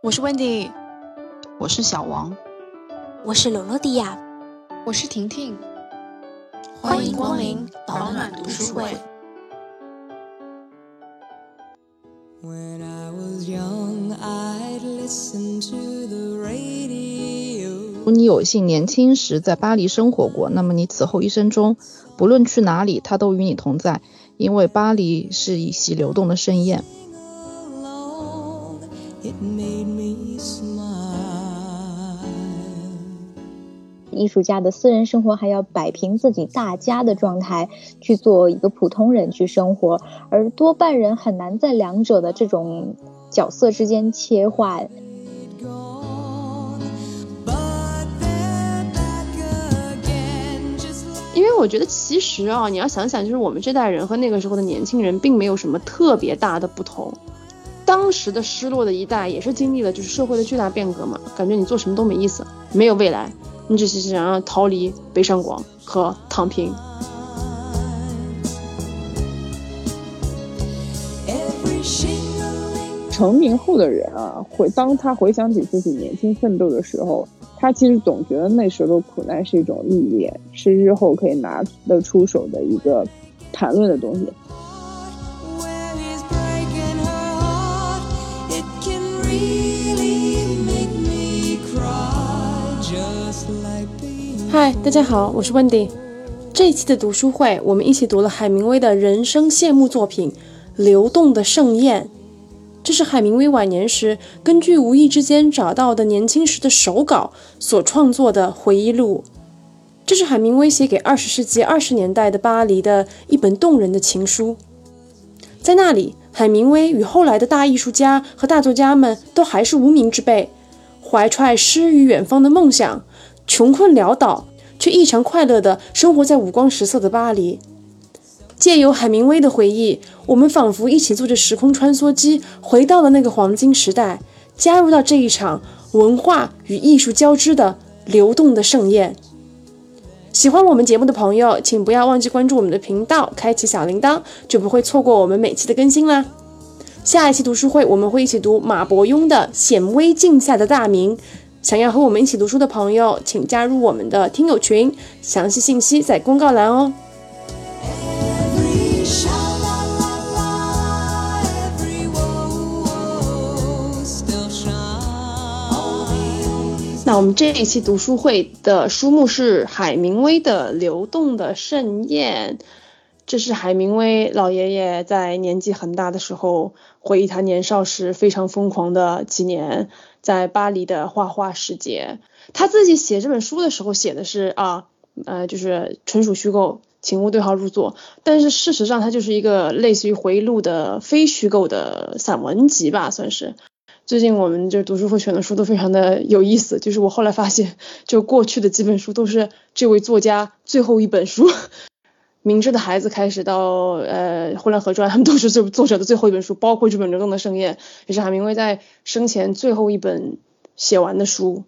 我是 Wendy，我是小王，我是罗罗迪亚，我是婷婷，欢迎光临保暖读书会。如果你有幸年轻时在巴黎生活过，那么你此后一生中，不论去哪里，它都与你同在，因为巴黎是一席流动的盛宴。艺术家的私人生活还要摆平自己大家的状态，去做一个普通人去生活，而多半人很难在两者的这种角色之间切换。因为我觉得其实啊，你要想想，就是我们这代人和那个时候的年轻人并没有什么特别大的不同。当时的失落的一代也是经历了就是社会的巨大变革嘛，感觉你做什么都没意思，没有未来。你只是想要逃离北上广和躺平。成名后的人啊，回当他回想起自己年轻奋斗的时候，他其实总觉得那时候的苦难是一种历练，是日后可以拿得出手的一个谈论的东西。嗨，大家好，我是 Wendy。这一期的读书会，我们一起读了海明威的人生谢幕作品《流动的盛宴》。这是海明威晚年时根据无意之间找到的年轻时的手稿所创作的回忆录。这是海明威写给二十世纪二十年代的巴黎的一本动人的情书。在那里，海明威与后来的大艺术家和大作家们都还是无名之辈，怀揣诗与远方的梦想。穷困潦倒，却异常快乐地生活在五光十色的巴黎。借由海明威的回忆，我们仿佛一起坐着时空穿梭机，回到了那个黄金时代，加入到这一场文化与艺术交织的流动的盛宴。喜欢我们节目的朋友，请不要忘记关注我们的频道，开启小铃铛，就不会错过我们每期的更新啦。下一期读书会，我们会一起读马伯庸的《显微镜下的大明》。想要和我们一起读书的朋友，请加入我们的听友群，详细信息在公告栏哦。那我们这一期读书会的书目是海明威的《流动的盛宴》，这是海明威老爷爷在年纪很大的时候回忆他年少时非常疯狂的几年。在巴黎的画画世界，他自己写这本书的时候写的是啊，呃，就是纯属虚构，请勿对号入座。但是事实上，它就是一个类似于回忆录的非虚构的散文集吧，算是。最近我们就读书会选的书都非常的有意思，就是我后来发现，就过去的几本书都是这位作家最后一本书。明智的孩子开始到呃《呼兰河传》，他们都是这作者的最后一本书，包括这本《流动的盛宴》，也是海明威在生前最后一本写完的书。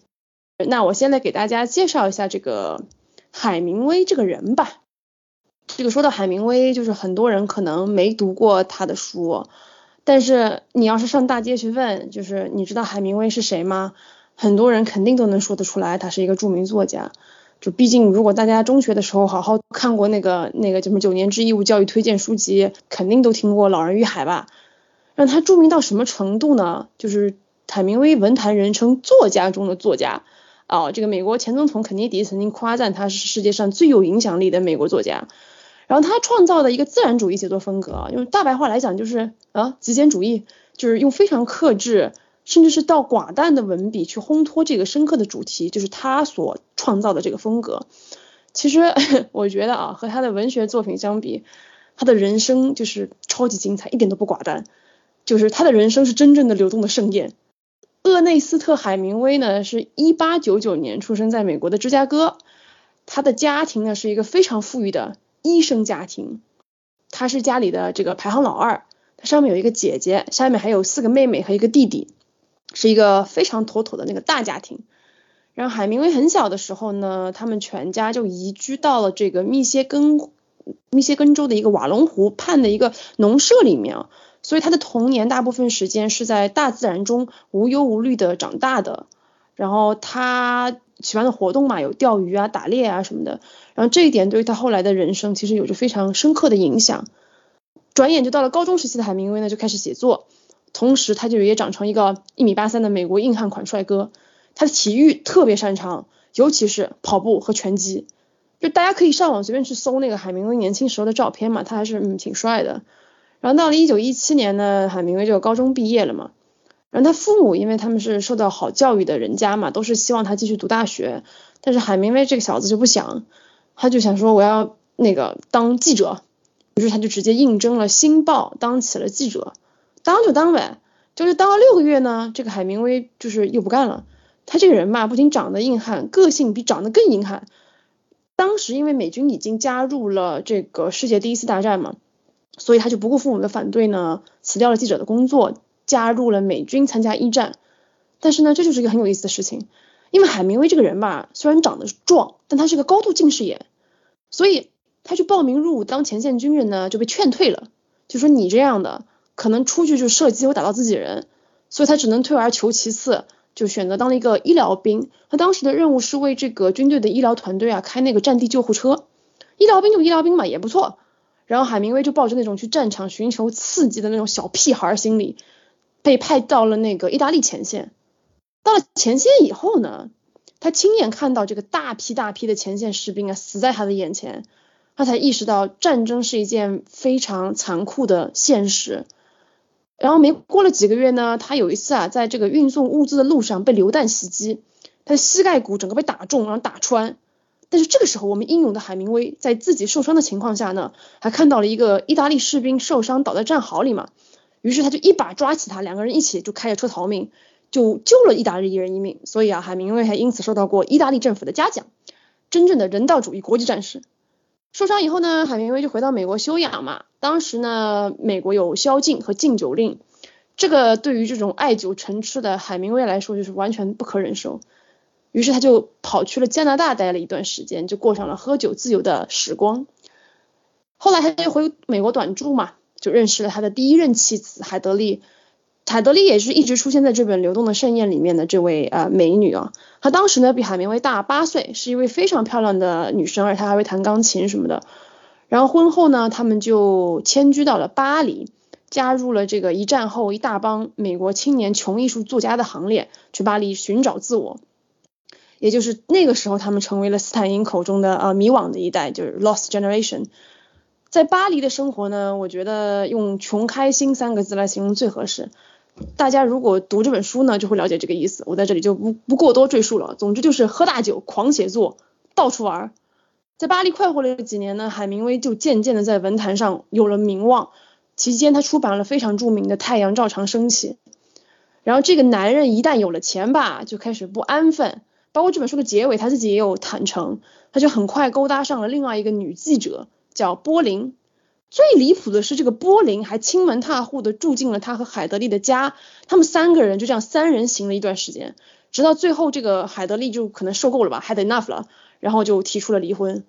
那我先来给大家介绍一下这个海明威这个人吧。这个说到海明威，就是很多人可能没读过他的书，但是你要是上大街去问，就是你知道海明威是谁吗？很多人肯定都能说得出来，他是一个著名作家。就毕竟，如果大家中学的时候好好看过那个那个什么九年制义务教育推荐书籍，肯定都听过《老人与海》吧？让他著名到什么程度呢？就是海明威文坛人称作家中的作家啊！这个美国前总统肯尼迪曾经夸赞他是世界上最有影响力的美国作家。然后他创造的一个自然主义写作风格，用大白话来讲就是啊极简主义，就是用非常克制。甚至是到寡淡的文笔去烘托这个深刻的主题，就是他所创造的这个风格。其实 我觉得啊，和他的文学作品相比，他的人生就是超级精彩，一点都不寡淡。就是他的人生是真正的流动的盛宴。厄内斯特·海明威呢，是一八九九年出生在美国的芝加哥。他的家庭呢是一个非常富裕的医生家庭，他是家里的这个排行老二，他上面有一个姐姐，下面还有四个妹妹和一个弟弟。是一个非常妥妥的那个大家庭。然后海明威很小的时候呢，他们全家就移居到了这个密歇根密歇根州的一个瓦隆湖畔的一个农舍里面。所以他的童年大部分时间是在大自然中无忧无虑的长大的。然后他喜欢的活动嘛，有钓鱼啊、打猎啊什么的。然后这一点对于他后来的人生其实有着非常深刻的影响。转眼就到了高中时期的海明威呢，就开始写作，同时他就也长成一个一米八三的美国硬汉款帅哥。他的体育特别擅长，尤其是跑步和拳击。就大家可以上网随便去搜那个海明威年轻时候的照片嘛，他还是嗯挺帅的。然后到了一九一七年呢，海明威就高中毕业了嘛。然后他父母因为他们是受到好教育的人家嘛，都是希望他继续读大学。但是海明威这个小子就不想，他就想说我要那个当记者。于是他就直接应征了《新报》，当起了记者。当就当呗，就是当了六个月呢，这个海明威就是又不干了。他这个人嘛，不仅长得硬汉，个性比长得更硬汉。当时因为美军已经加入了这个世界第一次大战嘛，所以他就不顾父母的反对呢，辞掉了记者的工作，加入了美军参加一战。但是呢，这就是一个很有意思的事情，因为海明威这个人吧，虽然长得壮，但他是个高度近视眼，所以他去报名入伍当前线军人呢，就被劝退了，就说你这样的可能出去就射击会打到自己人，所以他只能退而求其次。就选择当了一个医疗兵，他当时的任务是为这个军队的医疗团队啊开那个战地救护车，医疗兵就医疗兵嘛也不错。然后海明威就抱着那种去战场寻求刺激的那种小屁孩心理，被派到了那个意大利前线。到了前线以后呢，他亲眼看到这个大批大批的前线士兵啊死在他的眼前，他才意识到战争是一件非常残酷的现实。然后没过了几个月呢，他有一次啊，在这个运送物资的路上被榴弹袭击，他的膝盖骨整个被打中，然后打穿。但是这个时候，我们英勇的海明威在自己受伤的情况下呢，还看到了一个意大利士兵受伤倒在战壕里嘛，于是他就一把抓起他，两个人一起就开着车逃命，就救了意大利一人一命。所以啊，海明威还因此受到过意大利政府的嘉奖，真正的人道主义国际战士。受伤以后呢，海明威就回到美国休养嘛。当时呢，美国有宵禁和禁酒令，这个对于这种爱酒成痴的海明威来说就是完全不可忍受。于是他就跑去了加拿大待了一段时间，就过上了喝酒自由的时光。后来他就回美国短住嘛，就认识了他的第一任妻子海德利。海德利也是一直出现在这本《流动的盛宴》里面的这位呃美女啊，她当时呢比海明威大八岁，是一位非常漂亮的女生，而且她还会弹钢琴什么的。然后婚后呢，他们就迁居到了巴黎，加入了这个一战后一大帮美国青年穷艺术作家的行列，去巴黎寻找自我。也就是那个时候，他们成为了斯坦因口中的呃迷惘的一代，就是 lost generation。在巴黎的生活呢，我觉得用穷开心三个字来形容最合适。大家如果读这本书呢，就会了解这个意思。我在这里就不不过多赘述了。总之就是喝大酒、狂写作、到处玩。在巴黎快活了几年呢，海明威就渐渐的在文坛上有了名望。期间他出版了非常著名的《太阳照常升起》。然后这个男人一旦有了钱吧，就开始不安分。包括这本书的结尾，他自己也有坦诚，他就很快勾搭上了另外一个女记者，叫波林。最离谱的是，这个波林还亲门踏户的住进了他和海德利的家，他们三个人就这样三人行了一段时间，直到最后这个海德利就可能受够了吧，had enough 了，然后就提出了离婚。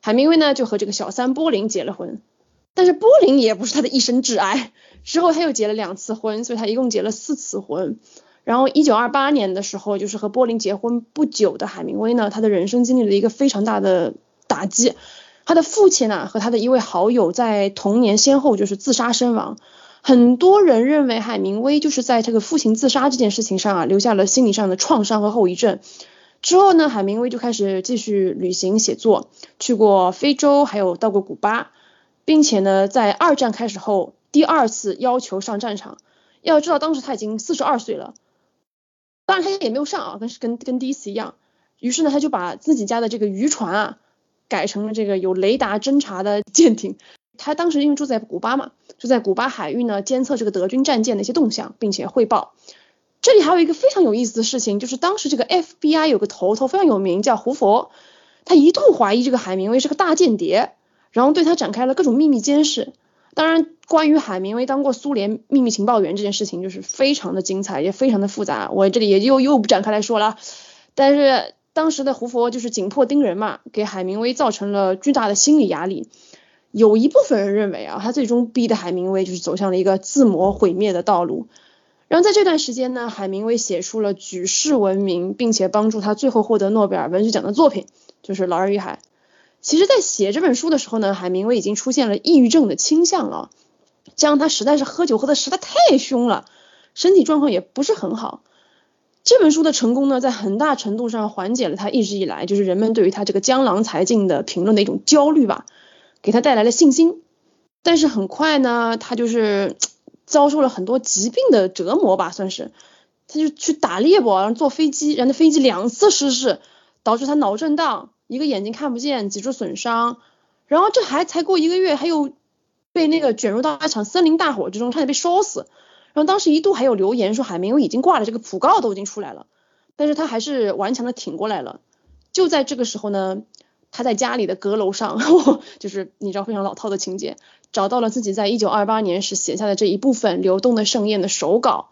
海明威呢就和这个小三波林结了婚，但是波林也不是他的一生挚爱，之后他又结了两次婚，所以他一共结了四次婚。然后一九二八年的时候，就是和波林结婚不久的海明威呢，他的人生经历了一个非常大的打击。他的父亲呢和他的一位好友在同年先后就是自杀身亡，很多人认为海明威就是在这个父亲自杀这件事情上啊留下了心理上的创伤和后遗症。之后呢，海明威就开始继续旅行写作，去过非洲，还有到过古巴，并且呢，在二战开始后第二次要求上战场。要知道当时他已经四十二岁了，当然他也没有上啊，跟跟跟第一次一样。于是呢，他就把自己家的这个渔船啊。改成了这个有雷达侦察的 舰艇，他当时因为住在古巴嘛，就在古巴海域呢监测这个德军战舰的一些动向，并且汇报。这里还有一个非常有意思的事情，就是当时这个 FBI 有个头头非常有名，叫胡佛，他一度怀疑这个海明威是个大间谍，然后对他展开了各种秘密监视。当然，关于海明威当过苏联秘密情报员这件事情，就是非常的精彩，也非常的复杂，我这里也又又不展开来说了。但是。当时的胡佛就是紧迫盯人嘛，给海明威造成了巨大的心理压力。有一部分人认为啊，他最终逼的海明威就是走向了一个自我毁灭的道路。然后在这段时间呢，海明威写出了举世闻名，并且帮助他最后获得诺贝尔文学奖的作品，就是《老人与海》。其实，在写这本书的时候呢，海明威已经出现了抑郁症的倾向了，加上他实在是喝酒喝的实在太凶了，身体状况也不是很好。这本书的成功呢，在很大程度上缓解了他一直以来就是人们对于他这个江郎才尽的评论的一种焦虑吧。给他带来了信心，但是很快呢，他就是 遭受了很多疾病的折磨吧，算是，他就去打猎不，然后坐飞机，然后飞机两次失事，导致他脑震荡，一个眼睛看不见，脊柱损伤，然后这还才过一个月，他又被那个卷入到一场森林大火之中，差点被烧死，然后当时一度还有留言说海明威已经挂了这个讣告都已经出来了，但是他还是顽强的挺过来了，就在这个时候呢。他在家里的阁楼上，就是你知道非常老套的情节，找到了自己在一九二八年时写下的这一部分《流动的盛宴》的手稿。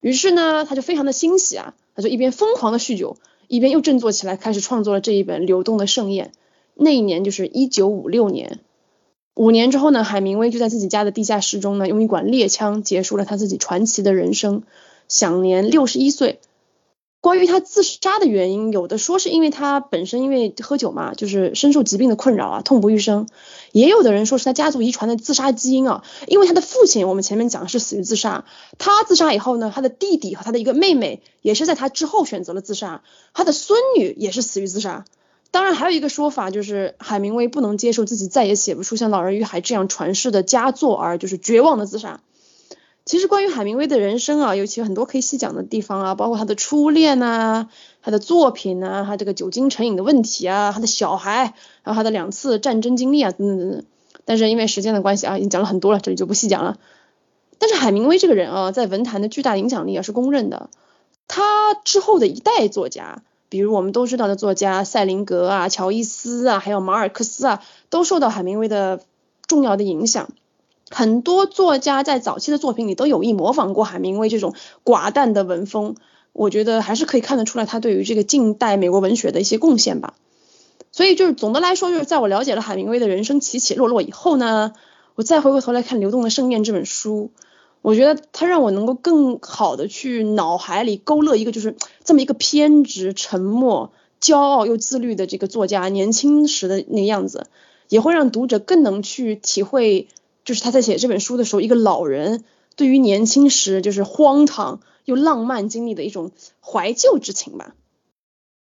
于是呢，他就非常的欣喜啊，他就一边疯狂的酗酒，一边又振作起来，开始创作了这一本《流动的盛宴》。那一年就是一九五六年。五年之后呢，海明威就在自己家的地下室中呢，用一管猎枪结束了他自己传奇的人生，享年六十一岁。关于他自杀的原因，有的说是因为他本身因为喝酒嘛，就是深受疾病的困扰啊，痛不欲生；也有的人说是他家族遗传的自杀基因啊，因为他的父亲我们前面讲是死于自杀，他自杀以后呢，他的弟弟和他的一个妹妹也是在他之后选择了自杀，他的孙女也是死于自杀。当然还有一个说法就是海明威不能接受自己再也写不出像《老人与海》这样传世的佳作而就是绝望的自杀。其实关于海明威的人生啊，尤其很多可以细讲的地方啊，包括他的初恋呐，他的作品呐，他这个酒精成瘾的问题啊，他的小孩，还有他的两次战争经历啊，等等等等。但是因为时间的关系啊，已经讲了很多了，这里就不细讲了。但是海明威这个人啊，在文坛的巨大影响力啊是公认的。他之后的一代作家，比如我们都知道的作家塞林格啊、乔伊斯啊，还有马尔克斯啊，都受到海明威的重要的影响。很多作家在早期的作品里都有意模仿过海明威这种寡淡的文风，我觉得还是可以看得出来他对于这个近代美国文学的一些贡献吧。所以就是总的来说，就是在我了解了海明威的人生起起落落以后呢，我再回过头来看《流动的盛宴》这本书，我觉得它让我能够更好的去脑海里勾勒一个就是这么一个偏执、沉默、骄傲又自律的这个作家年轻时的那个样子，也会让读者更能去体会。就是他在写这本书的时候，一个老人对于年轻时就是荒唐又浪漫经历的一种怀旧之情吧。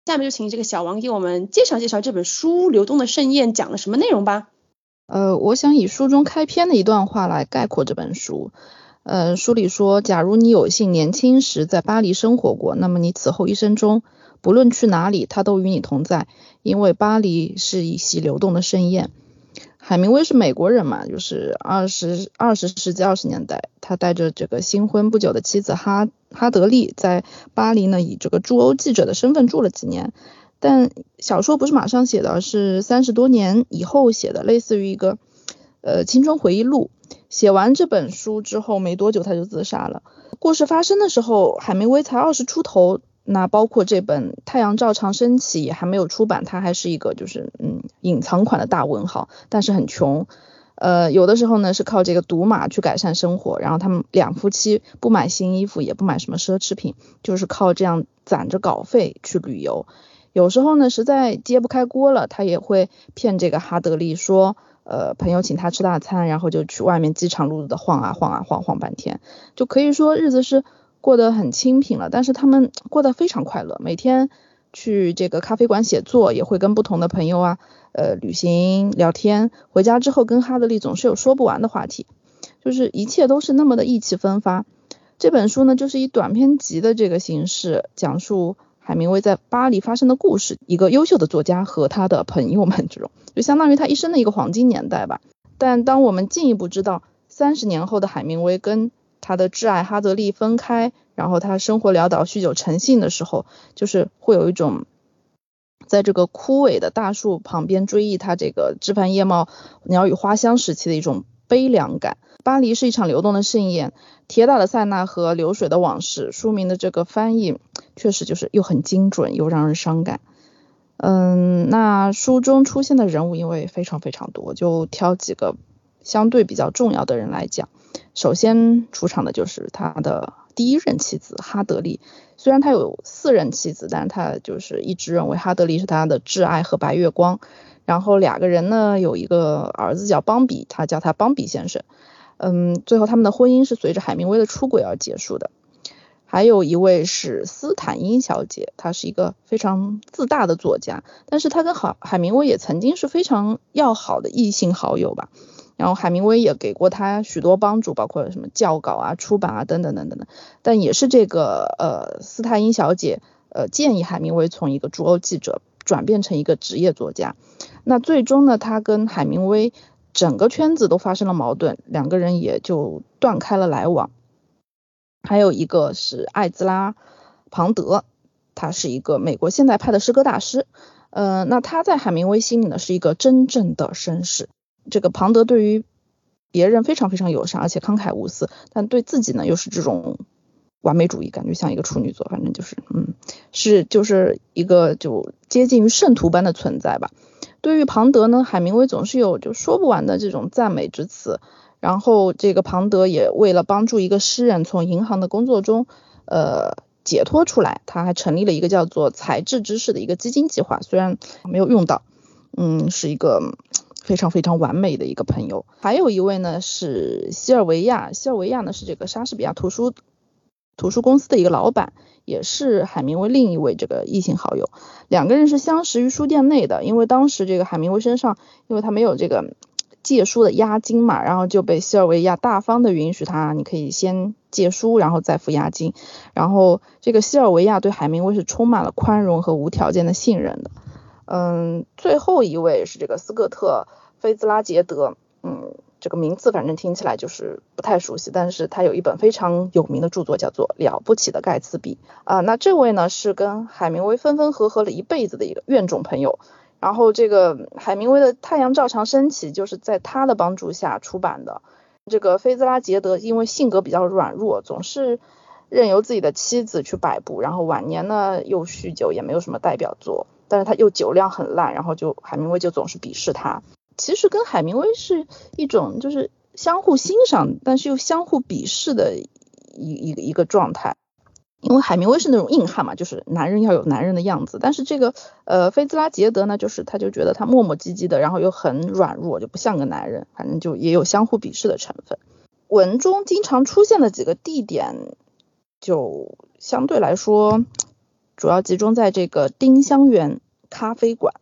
下面就请这个小王给我们介绍介绍这本书《流动的盛宴》讲了什么内容吧。呃，我想以书中开篇的一段话来概括这本书。呃，书里说，假如你有幸年轻时在巴黎生活过，那么你此后一生中，不论去哪里，他都与你同在，因为巴黎是一席流动的盛宴。海明威是美国人嘛，就是二十二十世纪二十年代，他带着这个新婚不久的妻子哈哈德利在巴黎呢，以这个驻欧记者的身份住了几年。但小说不是马上写的，是三十多年以后写的，类似于一个呃青春回忆录。写完这本书之后没多久他就自杀了。故事发生的时候，海明威才二十出头。那包括这本《太阳照常升起》也还没有出版，它还是一个就是嗯隐藏款的大文豪，但是很穷，呃有的时候呢是靠这个赌马去改善生活，然后他们两夫妻不买新衣服，也不买什么奢侈品，就是靠这样攒着稿费去旅游。有时候呢实在揭不开锅了，他也会骗这个哈德利说，呃朋友请他吃大餐，然后就去外面饥肠辘辘的晃啊晃啊晃晃半天，就可以说日子是。过得很清贫了，但是他们过得非常快乐，每天去这个咖啡馆写作，也会跟不同的朋友啊，呃，旅行聊天。回家之后跟哈德利总是有说不完的话题，就是一切都是那么的意气风发。这本书呢，就是以短篇集的这个形式，讲述海明威在巴黎发生的故事，一个优秀的作家和他的朋友们这种，就相当于他一生的一个黄金年代吧。但当我们进一步知道三十年后的海明威跟他的挚爱哈德利分开，然后他生活潦倒、酗酒成性的时候，就是会有一种在这个枯萎的大树旁边追忆他这个枝繁叶茂、鸟语花香时期的一种悲凉感。巴黎是一场流动的盛宴，铁打的塞纳河流水的往事。书名的这个翻译确实就是又很精准又让人伤感。嗯，那书中出现的人物因为非常非常多，就挑几个相对比较重要的人来讲。首先出场的就是他的第一任妻子哈德利，虽然他有四任妻子，但是他就是一直认为哈德利是他的挚爱和白月光。然后两个人呢有一个儿子叫邦比，他叫他邦比先生。嗯，最后他们的婚姻是随着海明威的出轨而结束的。还有一位是斯坦因小姐，她是一个非常自大的作家，但是她跟海海明威也曾经是非常要好的异性好友吧。然后海明威也给过她许多帮助，包括什么教稿啊、出版啊等等等等的。但也是这个呃斯坦因小姐呃建议海明威从一个驻欧记者转变成一个职业作家。那最终呢，他跟海明威整个圈子都发生了矛盾，两个人也就断开了来往。还有一个是艾兹拉·庞德，他是一个美国现代派的诗歌大师。呃，那他在海明威心里呢是一个真正的绅士。这个庞德对于别人非常非常友善，而且慷慨无私，但对自己呢又是这种完美主义，感觉像一个处女座，反正就是嗯，是就是一个就接近于圣徒般的存在吧。对于庞德呢，海明威总是有就说不完的这种赞美之词。然后这个庞德也为了帮助一个诗人从银行的工作中，呃解脱出来，他还成立了一个叫做才智之士的一个基金计划，虽然没有用到，嗯，是一个非常非常完美的一个朋友。还有一位呢是西尔维亚，西尔维亚呢是这个莎士比亚图书图书公司的一个老板，也是海明威另一位这个异性好友。两个人是相识于书店内的，因为当时这个海明威身上，因为他没有这个。借书的押金嘛，然后就被西尔维亚大方的允许他，你可以先借书，然后再付押金。然后这个西尔维亚对海明威是充满了宽容和无条件的信任的。嗯，最后一位是这个斯科特·菲兹拉杰德，嗯，这个名字反正听起来就是不太熟悉，但是他有一本非常有名的著作叫做《了不起的盖茨比》啊。那这位呢是跟海明威分分合合了一辈子的一个怨种朋友。然后这个海明威的《太阳照常升起》就是在他的帮助下出版的。这个菲兹拉杰德因为性格比较软弱，总是任由自己的妻子去摆布，然后晚年呢又酗酒，也没有什么代表作。但是他又酒量很烂，然后就海明威就总是鄙视他。其实跟海明威是一种就是相互欣赏，但是又相互鄙视的一一个一个状态。因为海明威是那种硬汉嘛，就是男人要有男人的样子。但是这个呃菲兹拉杰德呢，就是他就觉得他磨磨唧唧的，然后又很软弱，就不像个男人。反正就也有相互鄙视的成分。文中经常出现的几个地点，就相对来说主要集中在这个丁香园咖啡馆，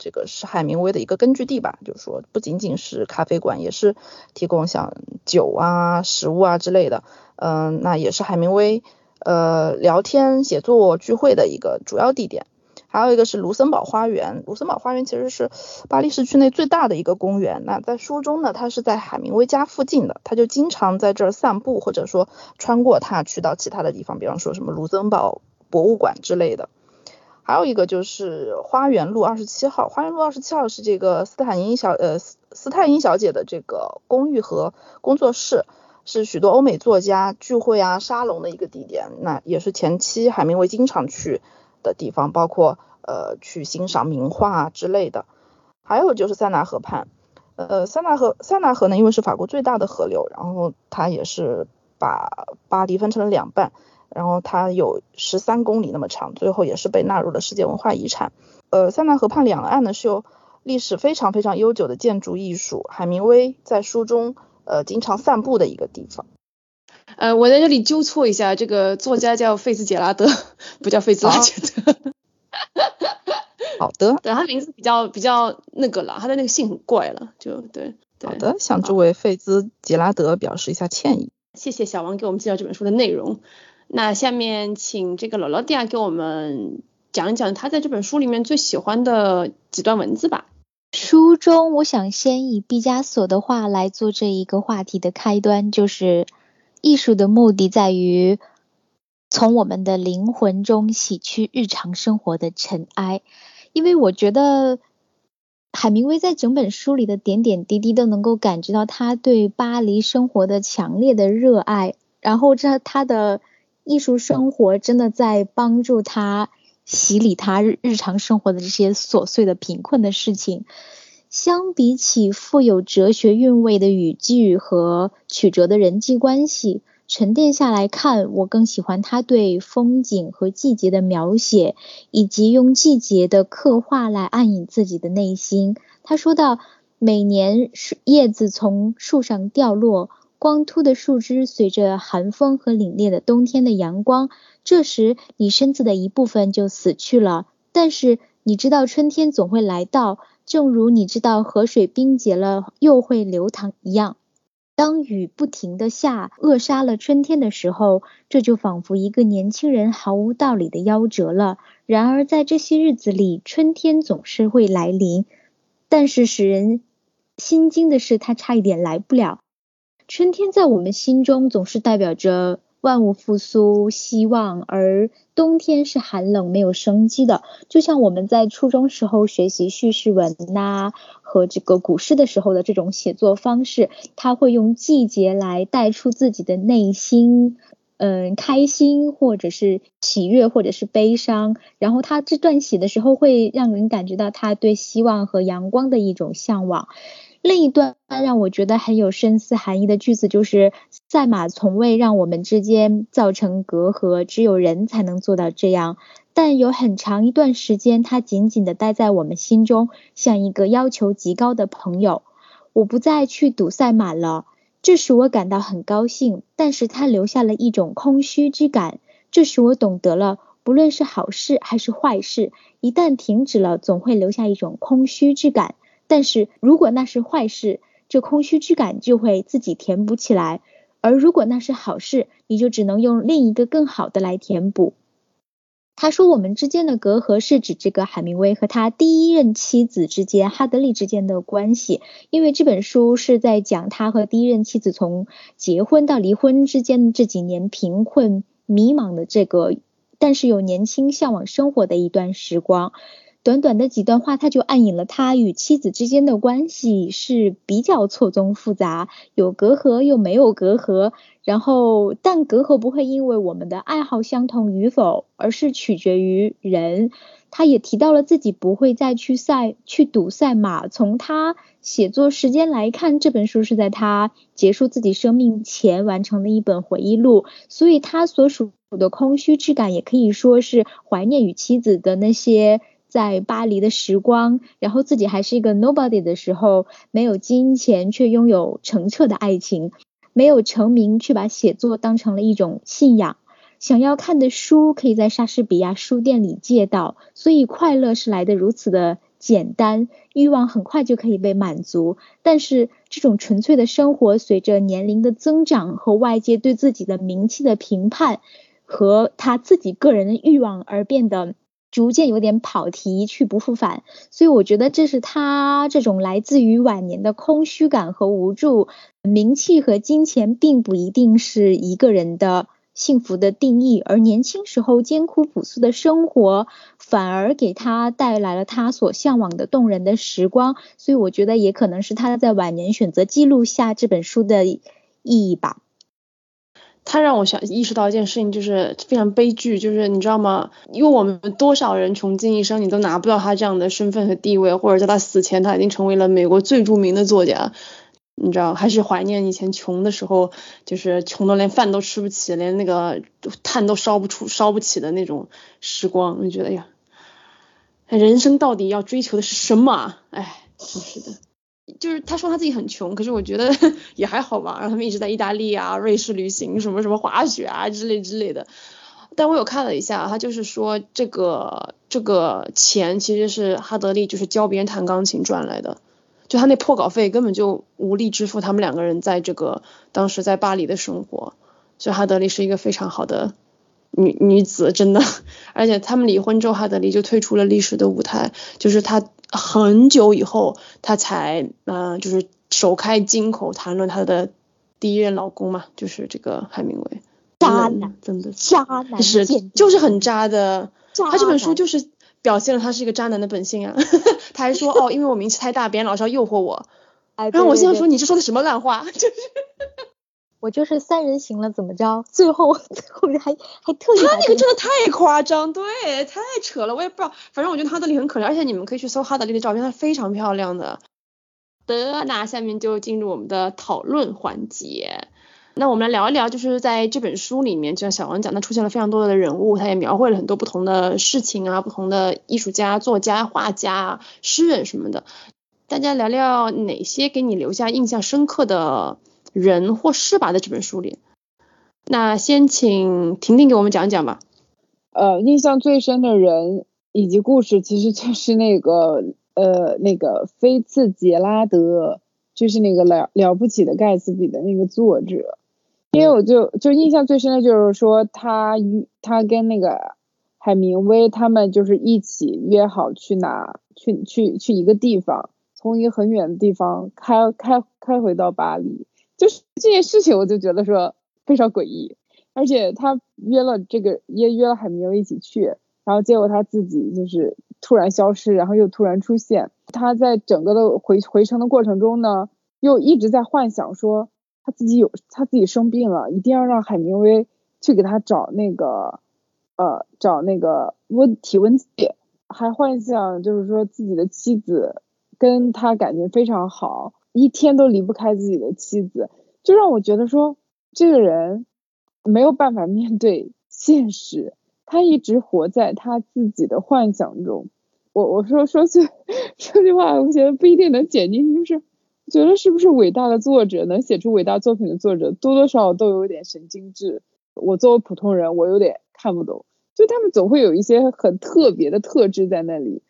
这个是海明威的一个根据地吧。就是说不仅仅是咖啡馆，也是提供像酒啊、食物啊之类的。嗯，那也是海明威。呃，聊天、写作、聚会的一个主要地点，还有一个是卢森堡花园。卢森堡花园其实是巴黎市区内最大的一个公园。那在书中呢，他是在海明威家附近的，他就经常在这儿散步，或者说穿过它去到其他的地方，比方说什么卢森堡博物馆之类的。还有一个就是花园路二十七号，花园路二十七号是这个斯坦因小呃斯斯泰因小姐的这个公寓和工作室。是许多欧美作家聚会啊、沙龙的一个地点，那也是前期海明威经常去的地方，包括呃去欣赏名画啊之类的。还有就是塞纳河畔，呃塞纳河塞纳河呢，因为是法国最大的河流，然后它也是把巴黎分成了两半，然后它有十三公里那么长，最后也是被纳入了世界文化遗产。呃塞纳河畔两岸呢是有历史非常非常悠久的建筑艺术，海明威在书中。呃，经常散步的一个地方。呃，我在这里纠错一下，这个作家叫费兹杰拉德，不叫费兹拉杰德。好的。对，他名字比较比较那个了，他的那个姓很怪了，就对。好的，向这位费兹杰拉德表示一下歉意。谢谢小王给我们介绍这本书的内容。那下面请这个罗罗蒂亚给我们讲一讲他在这本书里面最喜欢的几段文字吧。书中，我想先以毕加索的话来做这一个话题的开端，就是艺术的目的在于从我们的灵魂中洗去日常生活的尘埃。因为我觉得海明威在整本书里的点点滴滴都能够感觉到他对巴黎生活的强烈的热爱，然后这他的艺术生活真的在帮助他。洗礼他日日常生活的这些琐碎的贫困的事情。相比起富有哲学韵味的语句和曲折的人际关系，沉淀下来看，我更喜欢他对风景和季节的描写，以及用季节的刻画来暗引自己的内心。他说到，每年树叶子从树上掉落，光秃的树枝随着寒风和凛冽的冬天的阳光，这时你身子的一部分就死去了。但是你知道春天总会来到。正如你知道河水冰结了又会流淌一样，当雨不停的下，扼杀了春天的时候，这就仿佛一个年轻人毫无道理的夭折了。然而在这些日子里，春天总是会来临，但是使人心惊的是，它差一点来不了。春天在我们心中总是代表着。万物复苏，希望，而冬天是寒冷、没有生机的。就像我们在初中时候学习叙事文呐和这个古诗的时候的这种写作方式，他会用季节来带出自己的内心，嗯，开心或者是喜悦或者是悲伤。然后他这段写的时候，会让人感觉到他对希望和阳光的一种向往。另一段让我觉得很有深思含义的句子就是：“赛马从未让我们之间造成隔阂，只有人才能做到这样。但有很长一段时间，他紧紧地待在我们心中，像一个要求极高的朋友。我不再去赌赛马了，这使我感到很高兴。但是他留下了一种空虚之感，这使我懂得了，不论是好事还是坏事，一旦停止了，总会留下一种空虚之感。”但是如果那是坏事，这空虚之感就会自己填补起来；而如果那是好事，你就只能用另一个更好的来填补。他说，我们之间的隔阂是指这个海明威和他第一任妻子之间哈德利之间的关系，因为这本书是在讲他和第一任妻子从结婚到离婚之间这几年贫困迷茫的这个，但是有年轻向往生活的一段时光。短短的几段话，他就暗引了他与妻子之间的关系是比较错综复杂，有隔阂又没有隔阂。然后，但隔阂不会因为我们的爱好相同与否，而是取决于人。他也提到了自己不会再去赛去赌赛马。从他写作时间来看，这本书是在他结束自己生命前完成的一本回忆录，所以他所属的空虚之感也可以说是怀念与妻子的那些。在巴黎的时光，然后自己还是一个 nobody 的时候，没有金钱却拥有澄澈的爱情，没有成名却把写作当成了一种信仰，想要看的书可以在莎士比亚书店里借到，所以快乐是来的如此的简单，欲望很快就可以被满足。但是这种纯粹的生活，随着年龄的增长和外界对自己的名气的评判，和他自己个人的欲望而变得。逐渐有点跑题，一去不复返，所以我觉得这是他这种来自于晚年的空虚感和无助。名气和金钱并不一定是一个人的幸福的定义，而年轻时候艰苦朴素的生活，反而给他带来了他所向往的动人的时光。所以我觉得也可能是他在晚年选择记录下这本书的意义吧。他让我想意识到一件事情，就是非常悲剧，就是你知道吗？因为我们多少人穷尽一生，你都拿不到他这样的身份和地位，或者在他死前，他已经成为了美国最著名的作家，你知道？还是怀念以前穷的时候，就是穷的连饭都吃不起，连那个炭都烧不出、烧不起的那种时光，你觉得呀？人生到底要追求的是什么？哎，真是的。就是他说他自己很穷，可是我觉得 也还好吧。然后他们一直在意大利啊、瑞士旅行，什么什么滑雪啊之类之类的。但我有看了一下，他就是说这个这个钱其实是哈德利就是教别人弹钢琴赚来的，就他那破稿费根本就无力支付他们两个人在这个当时在巴黎的生活。所以哈德利是一个非常好的女女子，真的。而且他们离婚之后，哈德利就退出了历史的舞台，就是他。很久以后，他才嗯，就是首开金口谈论她的第一任老公嘛，就是这个海明威。渣男，真的渣男，是就是很渣的。他这本书就是表现了他是一个渣男的本性啊。他还说哦，因为我名气太大，别人老是要诱惑我。然后我现在说，你是说的什么烂话？就是。我就是三人行了，怎么着？最后最后还还特意他那个真的太夸张，对，太扯了，我也不知道，反正我觉得哈德里很可怜，而且你们可以去搜哈德利的照片，她非常漂亮的。的，那下面就进入我们的讨论环节。那我们来聊一聊，就是在这本书里面，就像小王讲，他出现了非常多的人物，他也描绘了很多不同的事情啊，不同的艺术家、作家、画家、诗人什么的。大家聊聊哪些给你留下印象深刻的？人或事吧，在这本书里。那先请婷婷给我们讲讲吧。呃，印象最深的人以及故事，其实就是那个呃那个菲茨杰拉德，就是那个了了不起的盖茨比的那个作者。因为我就就印象最深的就是说，他他跟那个海明威他们就是一起约好去哪去去去一个地方，从一个很远的地方开开开回到巴黎。就是这件事情，我就觉得说非常诡异，而且他约了这个约约了海明威一起去，然后结果他自己就是突然消失，然后又突然出现。他在整个的回回程的过程中呢，又一直在幻想说他自己有他自己生病了，一定要让海明威去给他找那个呃找那个温体温计，还幻想就是说自己的妻子跟他感情非常好。一天都离不开自己的妻子，就让我觉得说这个人没有办法面对现实，他一直活在他自己的幻想中。我我说说句说句话，我觉得不一定能剪进去，就是觉得是不是伟大的作者能写出伟大作品的作者，多多少少都有点神经质。我作为普通人，我有点看不懂，就他们总会有一些很特别的特质在那里。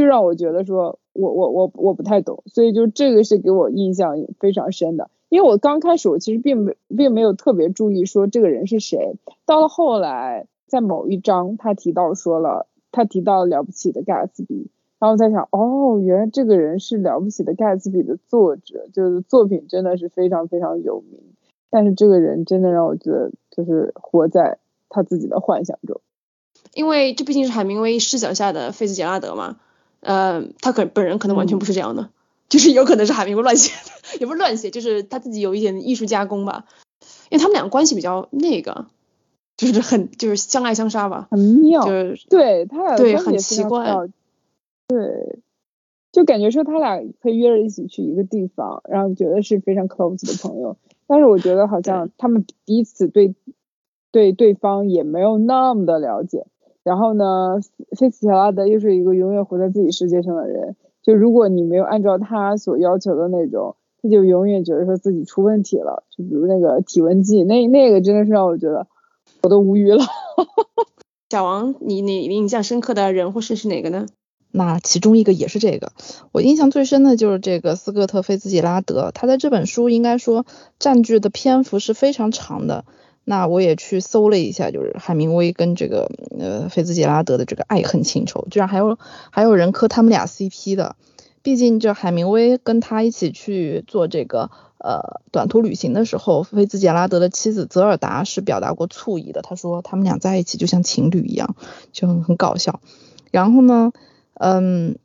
就让我觉得说，我我我我不太懂，所以就这个是给我印象非常深的。因为我刚开始我其实并没并没有特别注意说这个人是谁，到了后来在某一章他提到说了，他提到了了不起的盖茨比，然后我在想，哦，原来这个人是了不起的盖茨比的作者，就是作品真的是非常非常有名，但是这个人真的让我觉得就是活在他自己的幻想中，因为这毕竟是海明威视角下的菲茨杰拉德嘛。呃，他可本人可能完全不是这样的，就是有可能是海明威乱写的，也不是乱写，就是他自己有一点艺术加工吧。因为他们两个关系比较那个，就是很就是相爱相杀吧，很妙，就是对他俩对很奇怪，对，就感觉说他俩可以约着一起去一个地方，然后觉得是非常 close 的朋友，但是我觉得好像他们彼此对对对方也没有那么的了解。然后呢，菲茨杰拉德又是一个永远活在自己世界上的人。就如果你没有按照他所要求的那种，他就永远觉得说自己出问题了。就比如那个体温计，那那个真的是让我觉得我都无语了。小王，你你印象深刻的人或事是哪个呢？那其中一个也是这个，我印象最深的就是这个斯科特·菲茨杰拉德，他在这本书应该说占据的篇幅是非常长的。那我也去搜了一下，就是海明威跟这个呃菲兹杰拉德的这个爱恨情仇，居然还有还有人磕他们俩 CP 的。毕竟这海明威跟他一起去做这个呃短途旅行的时候，菲兹杰拉德的妻子泽尔达是表达过醋意的，他说他们俩在一起就像情侣一样，就很很搞笑。然后呢，嗯，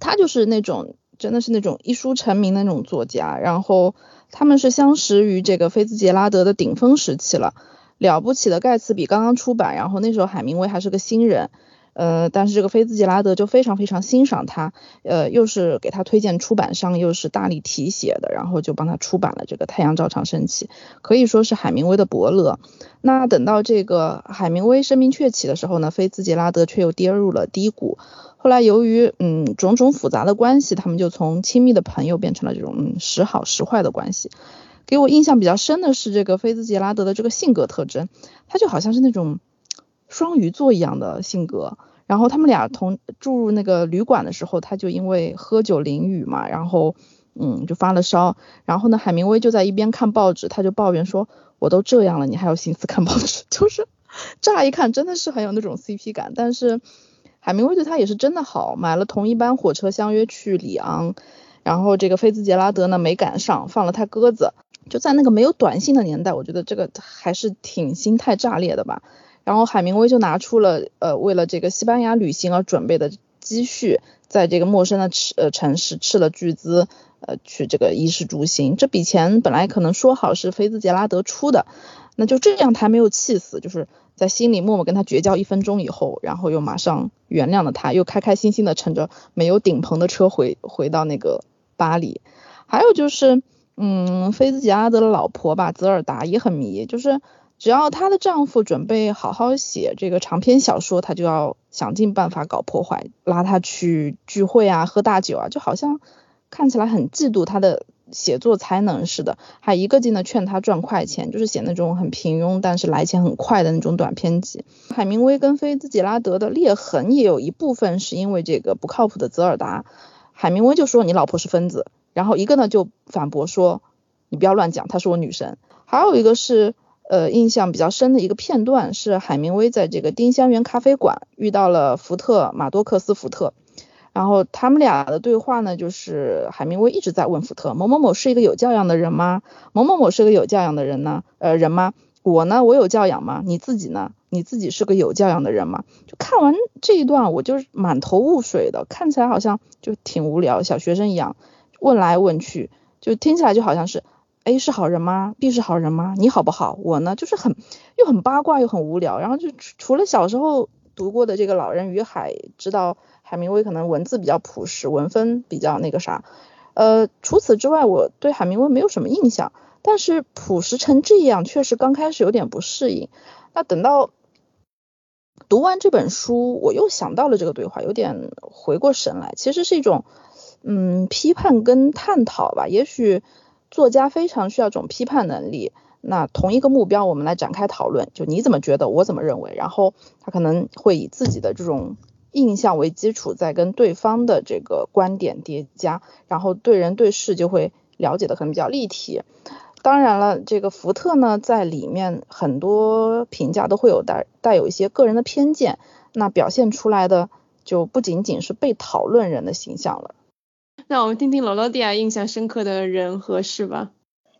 他就是那种真的是那种一书成名的那种作家，然后。他们是相识于这个菲兹杰拉德的顶峰时期了，了不起的盖茨比刚刚出版，然后那时候海明威还是个新人，呃，但是这个菲兹杰拉德就非常非常欣赏他，呃，又是给他推荐出版商，又是大力提携的，然后就帮他出版了这个《太阳照常升起》，可以说是海明威的伯乐。那等到这个海明威声名鹊起的时候呢，菲兹杰拉德却又跌入了低谷。后来由于嗯种种复杂的关系，他们就从亲密的朋友变成了这种嗯时好时坏的关系。给我印象比较深的是这个菲兹杰拉德的这个性格特征，他就好像是那种双鱼座一样的性格。然后他们俩同住入那个旅馆的时候，他就因为喝酒淋雨嘛，然后嗯就发了烧。然后呢，海明威就在一边看报纸，他就抱怨说：“我都这样了，你还有心思看报纸？” 就是 乍一看真的是很有那种 CP 感，但是。海明威对他也是真的好，买了同一班火车相约去里昂，然后这个菲兹杰拉德呢没赶上，放了他鸽子。就在那个没有短信的年代，我觉得这个还是挺心态炸裂的吧。然后海明威就拿出了呃为了这个西班牙旅行而准备的积蓄，在这个陌生的呃城市斥了巨资，呃去这个衣食住行，这笔钱本来可能说好是菲兹杰拉德出的，那就这样他没有气死，就是在心里默默跟他绝交一分钟以后，然后又马上原谅了他，又开开心心的乘着没有顶棚的车回回到那个巴黎。还有就是，嗯，菲兹杰拉德的老婆吧，泽尔达也很迷，就是只要她的丈夫准备好好写这个长篇小说，她就要想尽办法搞破坏，拉他去聚会啊，喝大酒啊，就好像看起来很嫉妒他的写作才能似的，还一个劲的劝他赚快钱，就是写那种很平庸但是来钱很快的那种短篇集。海明威跟菲兹杰拉德的裂痕也有一部分是因为这个不靠谱的泽尔达，海明威就说你老婆是疯子。然后一个呢就反驳说，你不要乱讲，她是我女神。还有一个是，呃，印象比较深的一个片段是海明威在这个丁香园咖啡馆遇到了福特马多克斯福特，然后他们俩的对话呢，就是海明威一直在问福特，某某某是一个有教养的人吗？某某某是个有教养的人呢？呃，人吗？我呢，我有教养吗？你自己呢？你自己是个有教养的人吗？就看完这一段，我就是满头雾水的，看起来好像就挺无聊，小学生一样。问来问去，就听起来就好像是 A 是好人吗？B 是好人吗？你好不好？我呢，就是很又很八卦又很无聊。然后就除了小时候读过的这个《老人与海》，知道海明威可能文字比较朴实，文风比较那个啥。呃，除此之外，我对海明威没有什么印象。但是朴实成这样，确实刚开始有点不适应。那等到读完这本书，我又想到了这个对话，有点回过神来，其实是一种。嗯，批判跟探讨吧，也许作家非常需要这种批判能力。那同一个目标，我们来展开讨论，就你怎么觉得，我怎么认为，然后他可能会以自己的这种印象为基础，再跟对方的这个观点叠加，然后对人对事就会了解的可能比较立体。当然了，这个福特呢，在里面很多评价都会有带带有一些个人的偏见，那表现出来的就不仅仅是被讨论人的形象了。那我们听听罗罗迪亚印象深刻的人和事吧。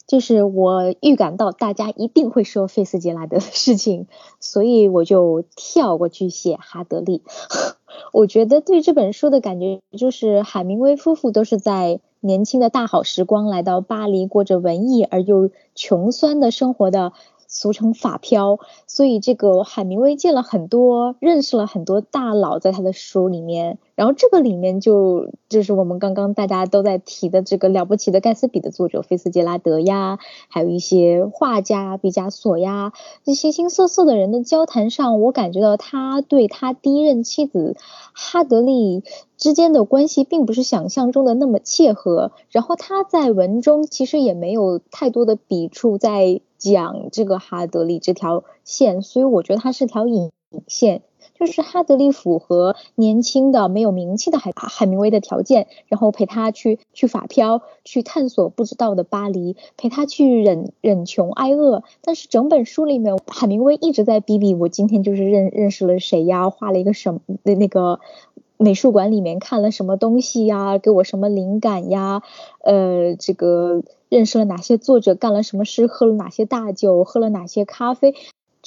就是我预感到大家一定会说费斯杰拉德的事情，所以我就跳过去写哈德利。我觉得对这本书的感觉就是海明威夫妇都是在年轻的大好时光来到巴黎，过着文艺而又穷酸的生活的。俗称法漂，所以这个海明威见了很多，认识了很多大佬，在他的书里面，然后这个里面就就是我们刚刚大家都在提的这个了不起的盖茨比的作者菲斯杰拉德呀，还有一些画家毕加索呀，这形形色色的人的交谈上，我感觉到他对他第一任妻子哈德利之间的关系并不是想象中的那么切合，然后他在文中其实也没有太多的笔触在。讲这个哈德利这条线，所以我觉得它是条引线，就是哈德利符合年轻的没有名气的海海明威的条件，然后陪他去去法漂，去探索不知道的巴黎，陪他去忍忍穷挨饿。但是整本书里面，海明威一直在逼逼我今天就是认认识了谁呀，画了一个什么的那个。美术馆里面看了什么东西呀？给我什么灵感呀？呃，这个认识了哪些作者？干了什么事？喝了哪些大酒？喝了哪些咖啡？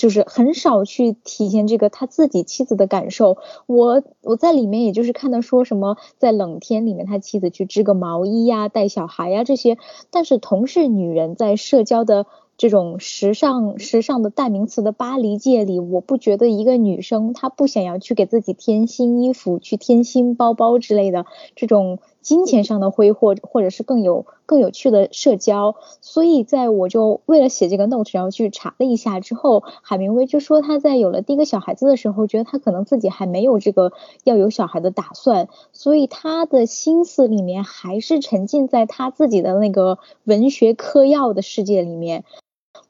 就是很少去体现这个他自己妻子的感受。我我在里面也就是看到说什么在冷天里面他妻子去织个毛衣呀、带小孩呀这些，但是同是女人在社交的。这种时尚、时尚的代名词的巴黎界里，我不觉得一个女生她不想要去给自己添新衣服、去添新包包之类的这种金钱上的挥霍，或者是更有更有趣的社交。所以，在我就为了写这个 note，然后去查了一下之后，海明威就说他在有了第一个小孩子的时候，觉得他可能自己还没有这个要有小孩的打算，所以他的心思里面还是沉浸在他自己的那个文学嗑药的世界里面。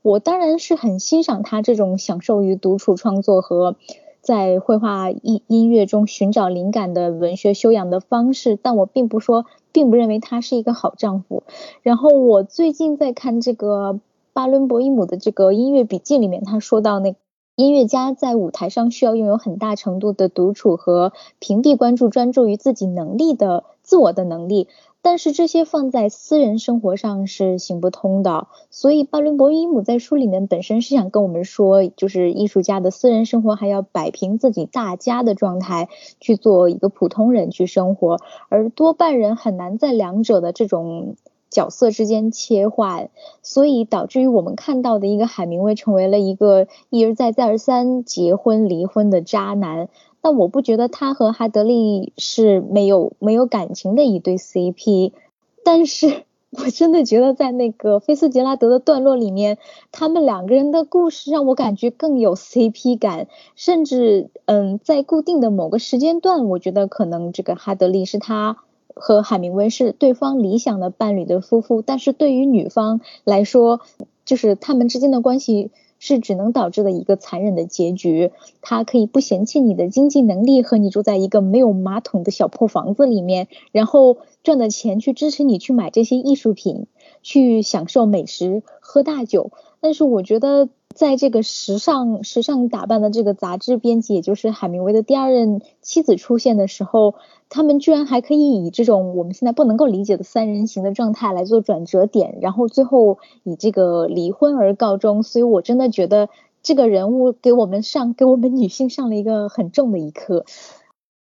我当然是很欣赏他这种享受于独处创作和在绘画音音乐中寻找灵感的文学修养的方式，但我并不说，并不认为他是一个好丈夫。然后我最近在看这个巴伦博伊姆的这个音乐笔记里面，他说到那音乐家在舞台上需要拥有很大程度的独处和屏蔽关注，专注于自己能力的自我的能力。但是这些放在私人生活上是行不通的。所以巴伦博伊姆在书里面本身是想跟我们说，就是艺术家的私人生活还要摆平自己大家的状态，去做一个普通人去生活，而多半人很难在两者的这种。角色之间切换，所以导致于我们看到的一个海明威成为了一个一而再再而三结婚离婚的渣男。但我不觉得他和哈德利是没有没有感情的一对 CP，但是我真的觉得在那个菲斯杰拉德的段落里面，他们两个人的故事让我感觉更有 CP 感，甚至嗯，在固定的某个时间段，我觉得可能这个哈德利是他。和海明威是对方理想的伴侣的夫妇，但是对于女方来说，就是他们之间的关系是只能导致的一个残忍的结局。他可以不嫌弃你的经济能力，和你住在一个没有马桶的小破房子里面，然后赚的钱去支持你去买这些艺术品，去享受美食、喝大酒。但是我觉得。在这个时尚时尚打扮的这个杂志编辑，也就是海明威的第二任妻子出现的时候，他们居然还可以以这种我们现在不能够理解的三人行的状态来做转折点，然后最后以这个离婚而告终。所以我真的觉得这个人物给我们上给我们女性上了一个很重的一课。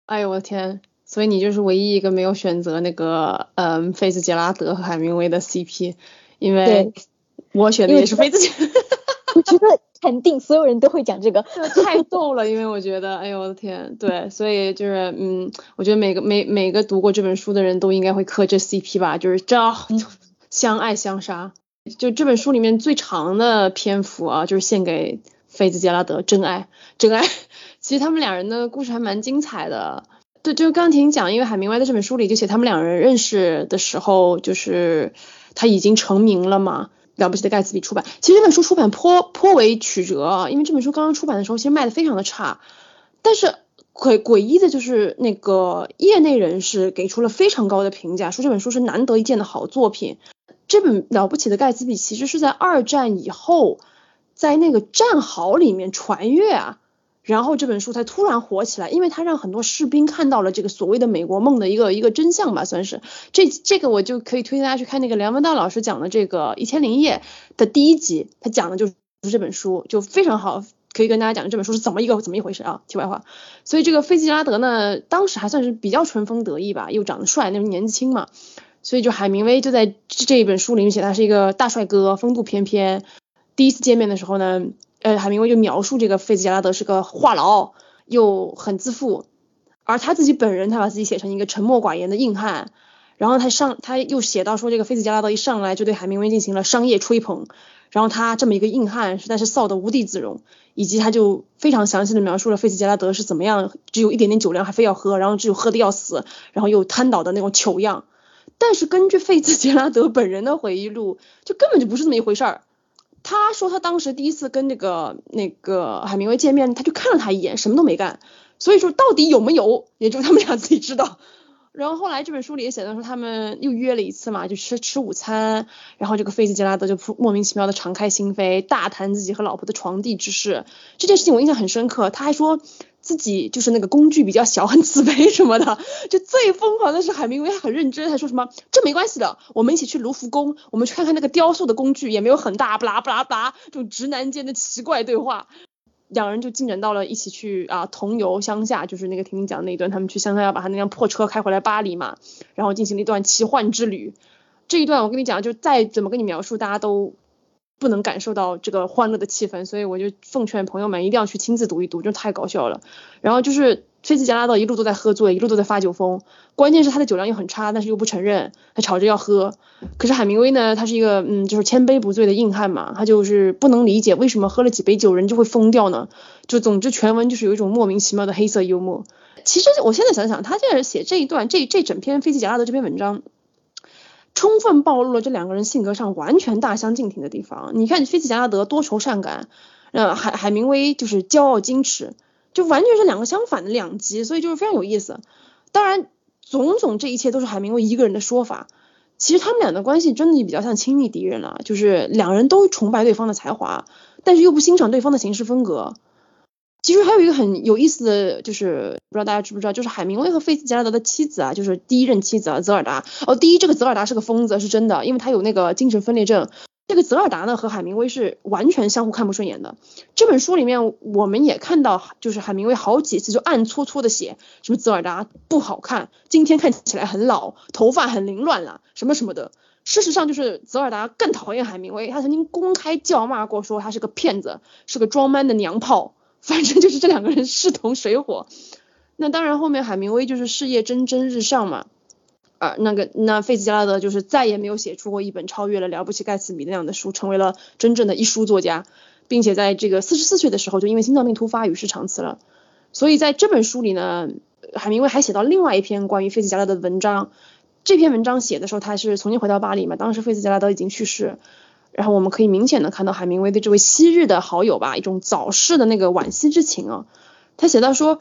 哎呦我的天！所以你就是唯一一个没有选择那个嗯菲兹杰拉德和海明威的 CP，因为我选的也是菲兹杰。我觉得肯定所有人都会讲这个，太逗了，因为我觉得，哎呦我的天，对，所以就是，嗯，我觉得每个每每个读过这本书的人都应该会磕这 CP 吧，就是这相爱相杀，就这本书里面最长的篇幅啊，就是献给菲兹杰拉德，真爱，真爱。其实他们两人的故事还蛮精彩的，对，就是刚听讲，因为海明威在这本书里就写他们两人认识的时候，就是他已经成名了嘛。了不起的盖茨比出版，其实这本书出版颇颇为曲折啊，因为这本书刚刚出版的时候，其实卖的非常的差。但是诡诡异的就是那个业内人士给出了非常高的评价，说这本书是难得一见的好作品。这本了不起的盖茨比其实是在二战以后，在那个战壕里面传阅啊。然后这本书才突然火起来，因为他让很多士兵看到了这个所谓的美国梦的一个一个真相吧，算是这这个我就可以推荐大家去看那个梁文道老师讲的这个一千零一夜的第一集，他讲的就是这本书就非常好，可以跟大家讲这本书是怎么一个怎么一回事啊。题外话，所以这个费吉拉德呢，当时还算是比较春风得意吧，又长得帅，那时候年轻嘛，所以就海明威就在这一本书里面写他是一个大帅哥，风度翩翩。第一次见面的时候呢。呃，海明威就描述这个费兹杰拉德是个话痨，又很自负，而他自己本人，他把自己写成一个沉默寡言的硬汉。然后他上，他又写到说，这个费兹杰拉德一上来就对海明威进行了商业吹捧，然后他这么一个硬汉实在是臊得无地自容，以及他就非常详细的描述了费兹杰拉德是怎么样，只有一点点酒量还非要喝，然后只有喝的要死，然后又瘫倒的那种糗样。但是根据费兹杰拉德本人的回忆录，就根本就不是这么一回事儿。他说他当时第一次跟那个那个海明威见面，他就看了他一眼，什么都没干。所以说到底有没有，也就他们俩自己知道。然后后来这本书里也写到说，他们又约了一次嘛，就吃吃午餐。然后这个费兹杰拉德就莫名其妙的敞开心扉，大谈自己和老婆的床地之事。这件事情我印象很深刻。他还说。自己就是那个工具比较小，很自卑什么的。就最疯狂的是海明威很认真，他说什么这没关系的，我们一起去卢浮宫，我们去看看那个雕塑的工具也没有很大，不拉不拉不拉，这种直男间的奇怪对话。两人就进展到了一起去啊同游乡下，就是那个婷婷讲的那一段，他们去乡下要把他那辆破车开回来巴黎嘛，然后进行了一段奇幻之旅。这一段我跟你讲，就再怎么跟你描述，大家都。不能感受到这个欢乐的气氛，所以我就奉劝朋友们一定要去亲自读一读，就太搞笑了。然后就是菲茨杰拉德一路都在喝醉，一路都在发酒疯，关键是他的酒量又很差，但是又不承认，他吵着要喝。可是海明威呢，他是一个嗯，就是千杯不醉的硬汉嘛，他就是不能理解为什么喝了几杯酒人就会疯掉呢？就总之全文就是有一种莫名其妙的黑色幽默。其实我现在想想，他这写这一段，这这整篇菲茨杰拉德这篇文章。充分暴露了这两个人性格上完全大相径庭的地方。你看，菲茨杰拉德多愁善感，呃，海海明威就是骄傲矜持，就完全是两个相反的两极，所以就是非常有意思。当然，种种这一切都是海明威一个人的说法。其实他们俩的关系真的就比较像亲密敌人了，就是两人都崇拜对方的才华，但是又不欣赏对方的行事风格。其实还有一个很有意思的就是，不知道大家知不知道，就是海明威和菲茨杰拉德的妻子啊，就是第一任妻子啊，泽尔达。哦，第一，这个泽尔达是个疯子，是真的，因为他有那个精神分裂症。这个泽尔达呢和海明威是完全相互看不顺眼的。这本书里面我们也看到，就是海明威好几次就暗搓搓的写，什么泽尔达不好看，今天看起来很老，头发很凌乱了，什么什么的。事实上，就是泽尔达更讨厌海明威，他曾经公开叫骂过，说他是个骗子，是个装 man 的娘炮。反正就是这两个人势同水火，那当然后面海明威就是事业蒸蒸日上嘛，啊那个那费兹杰拉德就是再也没有写出过一本超越了了不起盖茨比那样的书，成为了真正的一书作家，并且在这个四十四岁的时候就因为心脏病突发与世长辞了。所以在这本书里呢，海明威还写到另外一篇关于费兹杰拉德的文章，这篇文章写的时候他是重新回到巴黎嘛，当时费兹杰拉德已经去世。然后我们可以明显的看到海明威对这位昔日的好友吧，一种早逝的那个惋惜之情啊。他写到说，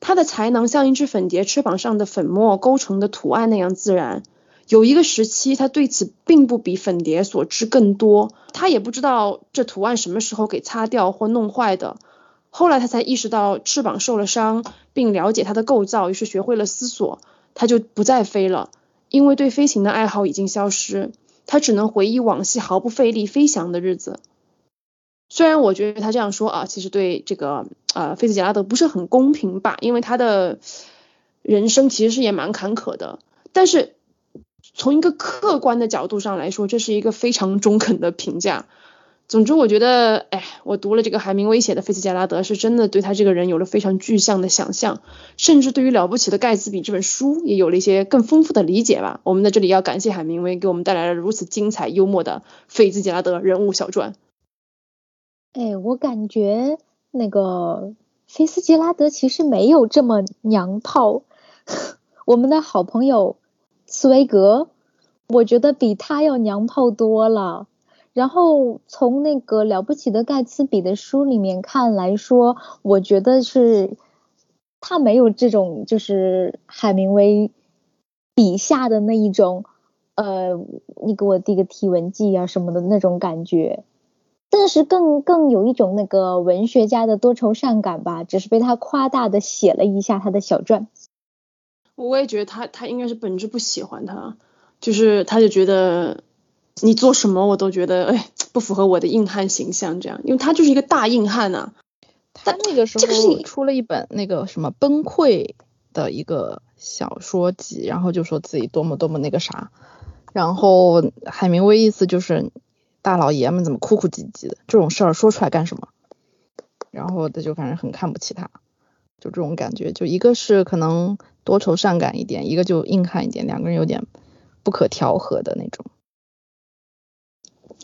他的才能像一只粉蝶翅膀上的粉末勾成的图案那样自然。有一个时期，他对此并不比粉蝶所知更多，他也不知道这图案什么时候给擦掉或弄坏的。后来他才意识到翅膀受了伤，并了解它的构造，于是学会了思索，他就不再飞了，因为对飞行的爱好已经消失。他只能回忆往昔毫不费力飞翔的日子。虽然我觉得他这样说啊，其实对这个呃菲茨杰拉德不是很公平吧，因为他的人生其实是也蛮坎坷的。但是从一个客观的角度上来说，这是一个非常中肯的评价。总之，我觉得，哎，我读了这个海明威写的《菲茨杰拉德》，是真的对他这个人有了非常具象的想象，甚至对于了不起的盖茨比这本书也有了一些更丰富的理解吧。我们在这里要感谢海明威给我们带来了如此精彩幽默的《菲茨杰拉德》人物小传。哎，我感觉那个菲斯杰拉德其实没有这么娘炮，我们的好朋友茨威格，我觉得比他要娘炮多了。然后从那个了不起的盖茨比的书里面看来说，我觉得是他没有这种就是海明威笔下的那一种，呃，你给我递个体文记啊什么的那种感觉，但是更更有一种那个文学家的多愁善感吧，只是被他夸大的写了一下他的小传。我也觉得他他应该是本质不喜欢他，就是他就觉得。你做什么我都觉得哎不符合我的硬汉形象，这样，因为他就是一个大硬汉呐。他那个时候出了一本那个什么崩溃的一个小说集，然后就说自己多么多么那个啥，然后海明威意思就是大老爷们怎么哭哭唧唧的，这种事儿说出来干什么？然后他就反正很看不起他，就这种感觉，就一个是可能多愁善感一点，一个就硬汉一点，两个人有点不可调和的那种。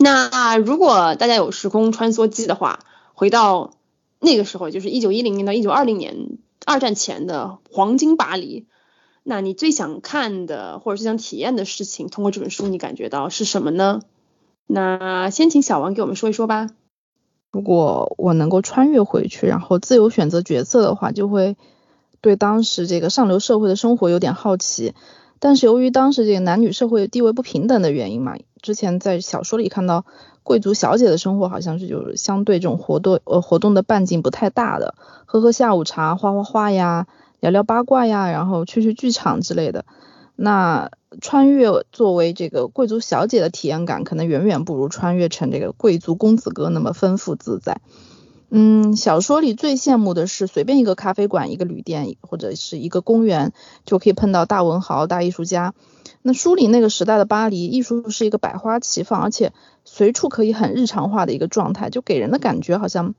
那如果大家有时空穿梭机的话，回到那个时候，就是一九一零年到一九二零年，二战前的黄金巴黎，那你最想看的或者是想体验的事情，通过这本书你感觉到是什么呢？那先请小王给我们说一说吧。如果我能够穿越回去，然后自由选择角色的话，就会对当时这个上流社会的生活有点好奇。但是由于当时这个男女社会地位不平等的原因嘛，之前在小说里看到贵族小姐的生活好像是就是相对这种活动呃活动的半径不太大的，喝喝下午茶，画画画呀，聊聊八卦呀，然后去去剧场之类的。那穿越作为这个贵族小姐的体验感，可能远远不如穿越成这个贵族公子哥那么丰富自在。嗯，小说里最羡慕的是随便一个咖啡馆、一个旅店或者是一个公园，就可以碰到大文豪、大艺术家。那书里那个时代的巴黎，艺术是一个百花齐放，而且随处可以很日常化的一个状态，就给人的感觉好像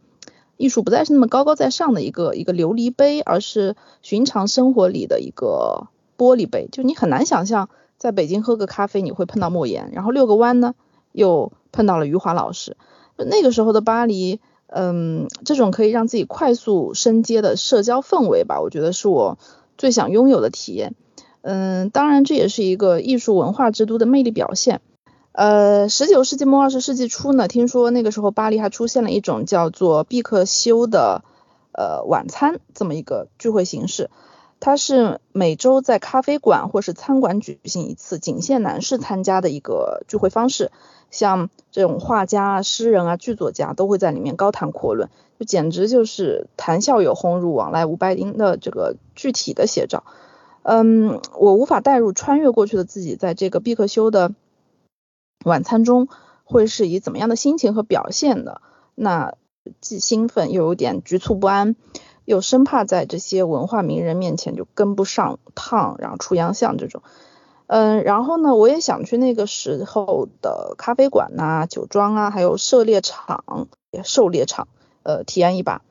艺术不再是那么高高在上的一个一个琉璃杯，而是寻常生活里的一个玻璃杯。就你很难想象，在北京喝个咖啡你会碰到莫言，然后遛个弯呢又碰到了余华老师。那个时候的巴黎。嗯，这种可以让自己快速升阶的社交氛围吧，我觉得是我最想拥有的体验。嗯，当然这也是一个艺术文化之都的魅力表现。呃，十九世纪末二十世纪初呢，听说那个时候巴黎还出现了一种叫做毕克修的呃晚餐这么一个聚会形式。它是每周在咖啡馆或是餐馆举行一次，仅限男士参加的一个聚会方式。像这种画家、诗人啊、剧作家都会在里面高谈阔论，就简直就是谈笑有鸿儒，往来无白丁的这个具体的写照。嗯，我无法代入穿越过去的自己，在这个毕克修的晚餐中会是以怎么样的心情和表现的？那既兴奋又有点局促不安。又生怕在这些文化名人面前就跟不上趟，然后出洋相这种。嗯，然后呢，我也想去那个时候的咖啡馆呐、酒庄啊，还有狩猎场、狩猎场，呃，体验一把。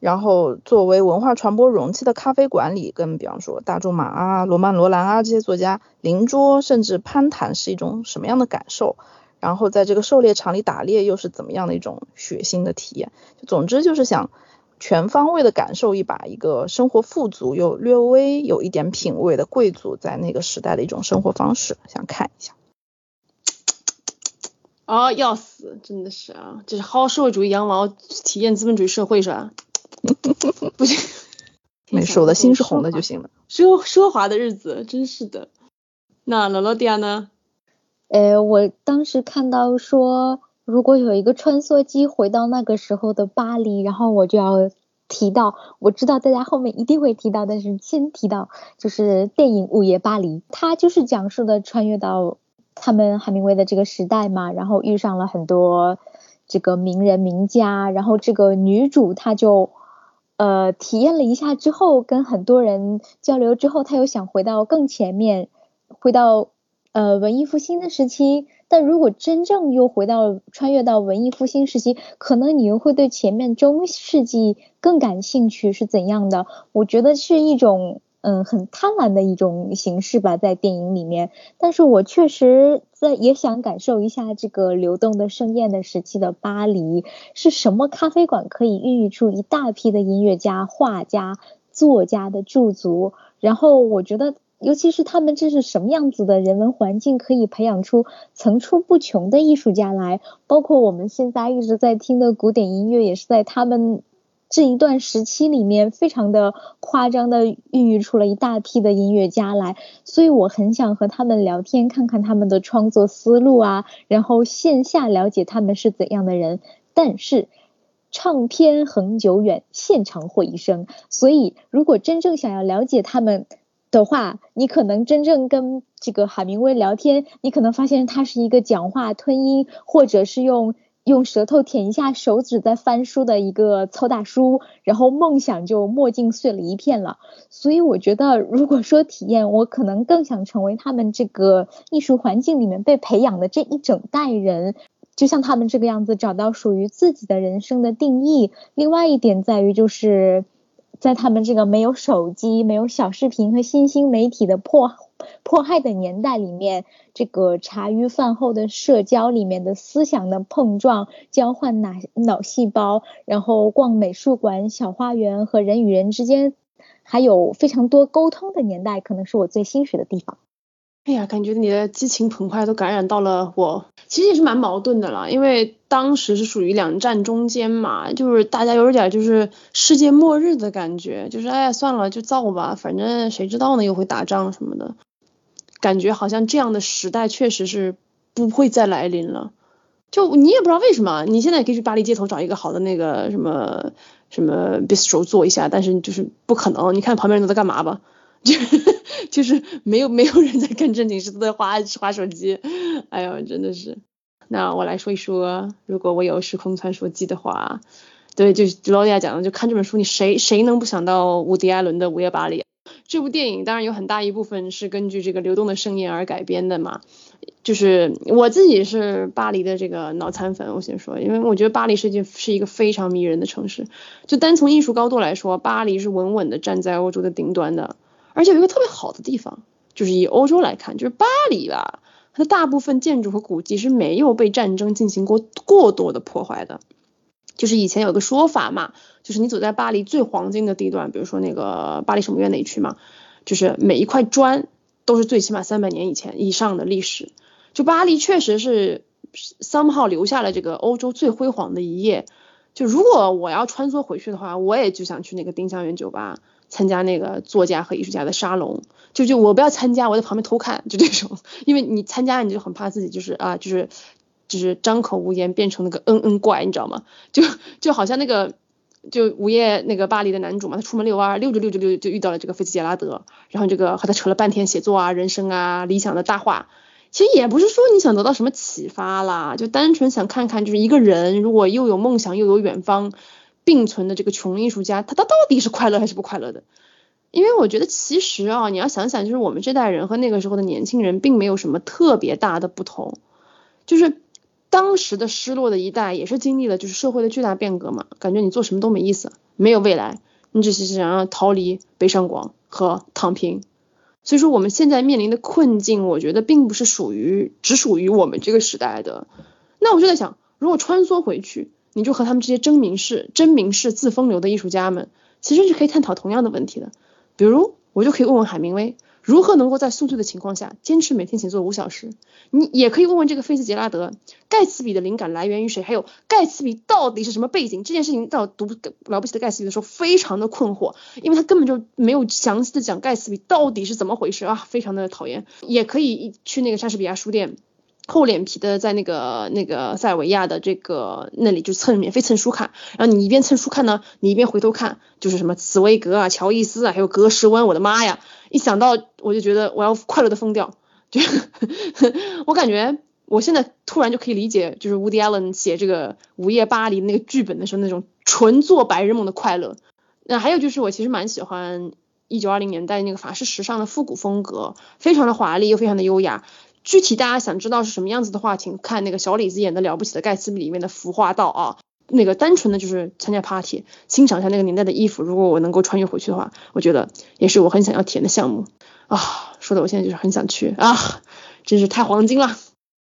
然后作为文化传播容器的咖啡馆里，跟比方说大仲马啊、罗曼罗兰啊这些作家邻桌，甚至攀谈是一种什么样的感受？然后在这个狩猎场里打猎又是怎么样的一种血腥的体验？总之就是想。全方位的感受一把一个生活富足又略微有一点品味的贵族在那个时代的一种生活方式，想看一下。啊，要死，真的是啊，这是薅社会主义羊毛，体验资本主义社会是吧？不行，没事，我的心是红的就行了。奢奢华的日子，真是的。那罗罗迪亚呢？呃，我当时看到说。如果有一个穿梭机回到那个时候的巴黎，然后我就要提到，我知道大家后面一定会提到，但是先提到就是电影《午夜巴黎》，它就是讲述的穿越到他们海明威的这个时代嘛，然后遇上了很多这个名人名家，然后这个女主她就呃体验了一下之后，跟很多人交流之后，她又想回到更前面，回到呃文艺复兴的时期。但如果真正又回到穿越到文艺复兴时期，可能你又会对前面中世纪更感兴趣是怎样的？我觉得是一种嗯很贪婪的一种形式吧，在电影里面。但是我确实在也想感受一下这个流动的盛宴的时期的巴黎是什么咖啡馆可以孕育出一大批的音乐家、画家、作家的驻足。然后我觉得。尤其是他们这是什么样子的人文环境，可以培养出层出不穷的艺术家来。包括我们现在一直在听的古典音乐，也是在他们这一段时期里面非常的夸张的孕育出了一大批的音乐家来。所以我很想和他们聊天，看看他们的创作思路啊，然后线下了解他们是怎样的人。但是唱片恒久远，现场毁一生。所以如果真正想要了解他们，的话，你可能真正跟这个海明威聊天，你可能发现他是一个讲话吞音，或者是用用舌头舔一下手指在翻书的一个糙大叔，然后梦想就墨镜碎了一片了。所以我觉得，如果说体验，我可能更想成为他们这个艺术环境里面被培养的这一整代人，就像他们这个样子，找到属于自己的人生的定义。另外一点在于就是。在他们这个没有手机、没有小视频和新兴媒体的迫迫害的年代里面，这个茶余饭后的社交里面的思想的碰撞、交换脑脑细胞，然后逛美术馆、小花园和人与人之间还有非常多沟通的年代，可能是我最欣喜的地方。哎呀，感觉你的激情澎湃都感染到了我。其实也是蛮矛盾的啦，因为当时是属于两战中间嘛，就是大家有点就是世界末日的感觉，就是哎呀算了就造吧，反正谁知道呢又会打仗什么的，感觉好像这样的时代确实是不会再来临了。就你也不知道为什么，你现在可以去巴黎街头找一个好的那个什么什么 bistro 坐一下，但是就是不可能。你看旁边人都在干嘛吧？就 就是没有没有人在干正经事，都在划划手机。哎呦，真的是。那我来说一说，如果我有时空穿梭机的话，对，就是劳迪亚讲的，就看这本书，你谁谁能不想到伍迪·艾伦的《午夜巴黎》？这部电影当然有很大一部分是根据这个《流动的盛宴》而改编的嘛。就是我自己是巴黎的这个脑残粉，我先说，因为我觉得巴黎是件是一个非常迷人的城市。就单从艺术高度来说，巴黎是稳稳的站在欧洲的顶端的。而且有一个特别好的地方，就是以欧洲来看，就是巴黎吧，它的大部分建筑和古迹是没有被战争进行过过多的破坏的。就是以前有个说法嘛，就是你走在巴黎最黄金的地段，比如说那个巴黎圣母院那一区嘛，就是每一块砖都是最起码三百年以前以上的历史。就巴黎确实是 somehow 留下了这个欧洲最辉煌的一页。就如果我要穿梭回去的话，我也就想去那个丁香园酒吧。参加那个作家和艺术家的沙龙，就就我不要参加，我在旁边偷看，就这种，因为你参加你就很怕自己就是啊就是就是张口无言变成那个嗯嗯怪，你知道吗？就就好像那个就午夜那个巴黎的男主嘛，他出门遛弯，遛着遛着遛就遇到了这个菲茨杰拉德，然后这个和他扯了半天写作啊、人生啊、理想的大话。其实也不是说你想得到什么启发啦，就单纯想看看，就是一个人如果又有梦想又有远方并存的这个穷艺术家，他他到底是快乐还是不快乐的？因为我觉得其实啊，你要想想，就是我们这代人和那个时候的年轻人并没有什么特别大的不同，就是当时的失落的一代也是经历了就是社会的巨大变革嘛，感觉你做什么都没意思，没有未来，你只是想要逃离北上广和躺平。所以说我们现在面临的困境，我觉得并不是属于只属于我们这个时代的。那我就在想，如果穿梭回去，你就和他们这些真名士、真名士自风流的艺术家们，其实是可以探讨同样的问题的。比如，我就可以问问海明威。如何能够在宿醉的情况下坚持每天写作五小时？你也可以问问这个菲茨杰拉德，盖茨比的灵感来源于谁？还有盖茨比到底是什么背景？这件事情到读了不起的盖茨比的时候，非常的困惑，因为他根本就没有详细的讲盖茨比到底是怎么回事啊，非常的讨厌。也可以去那个莎士比亚书店。厚脸皮的在那个那个塞尔维亚的这个那里就蹭免费蹭书看，然后你一边蹭书看呢，你一边回头看，就是什么茨威格啊、乔伊斯啊，还有格什温，我的妈呀！一想到我就觉得我要快乐的疯掉，就 我感觉我现在突然就可以理解，就是 Woody Allen 写这个《午夜巴黎》那个剧本的时候那种纯做白日梦的快乐。那还有就是我其实蛮喜欢一九二零年代那个法式时尚的复古风格，非常的华丽又非常的优雅。具体大家想知道是什么样子的话，请看那个小李子演的《了不起的盖茨比》里面的服化道啊。那个单纯的就是参加 party，欣赏一下那个年代的衣服。如果我能够穿越回去的话，我觉得也是我很想要体验的项目啊。说的我现在就是很想去啊，真是太黄金了。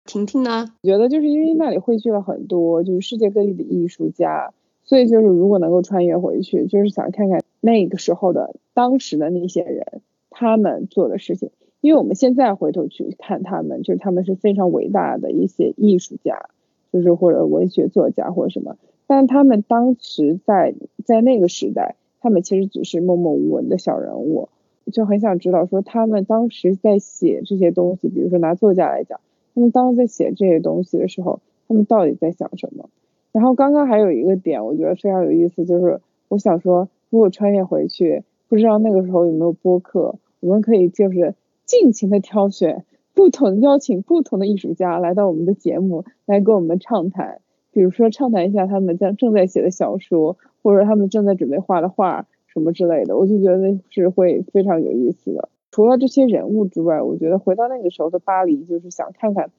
婷婷呢？我觉得就是因为那里汇聚了很多就是世界各地的艺术家，所以就是如果能够穿越回去，就是想看看那个时候的当时的那些人他们做的事情。因为我们现在回头去看他们，就是他们是非常伟大的一些艺术家，就是或者文学作家或者什么，但他们当时在在那个时代，他们其实只是默默无闻的小人物，就很想知道说他们当时在写这些东西，比如说拿作家来讲，他们当时在写这些东西的时候，他们到底在想什么？然后刚刚还有一个点，我觉得非常有意思，就是我想说，如果穿越回去，不知道那个时候有没有播客，我们可以就是。尽情的挑选不同，邀请不同的艺术家来到我们的节目，来跟我们畅谈。比如说畅谈一下他们将正在写的小说，或者他们正在准备画的画什么之类的，我就觉得是会非常有意思的。除了这些人物之外，我觉得回到那个时候的巴黎，就是想看看，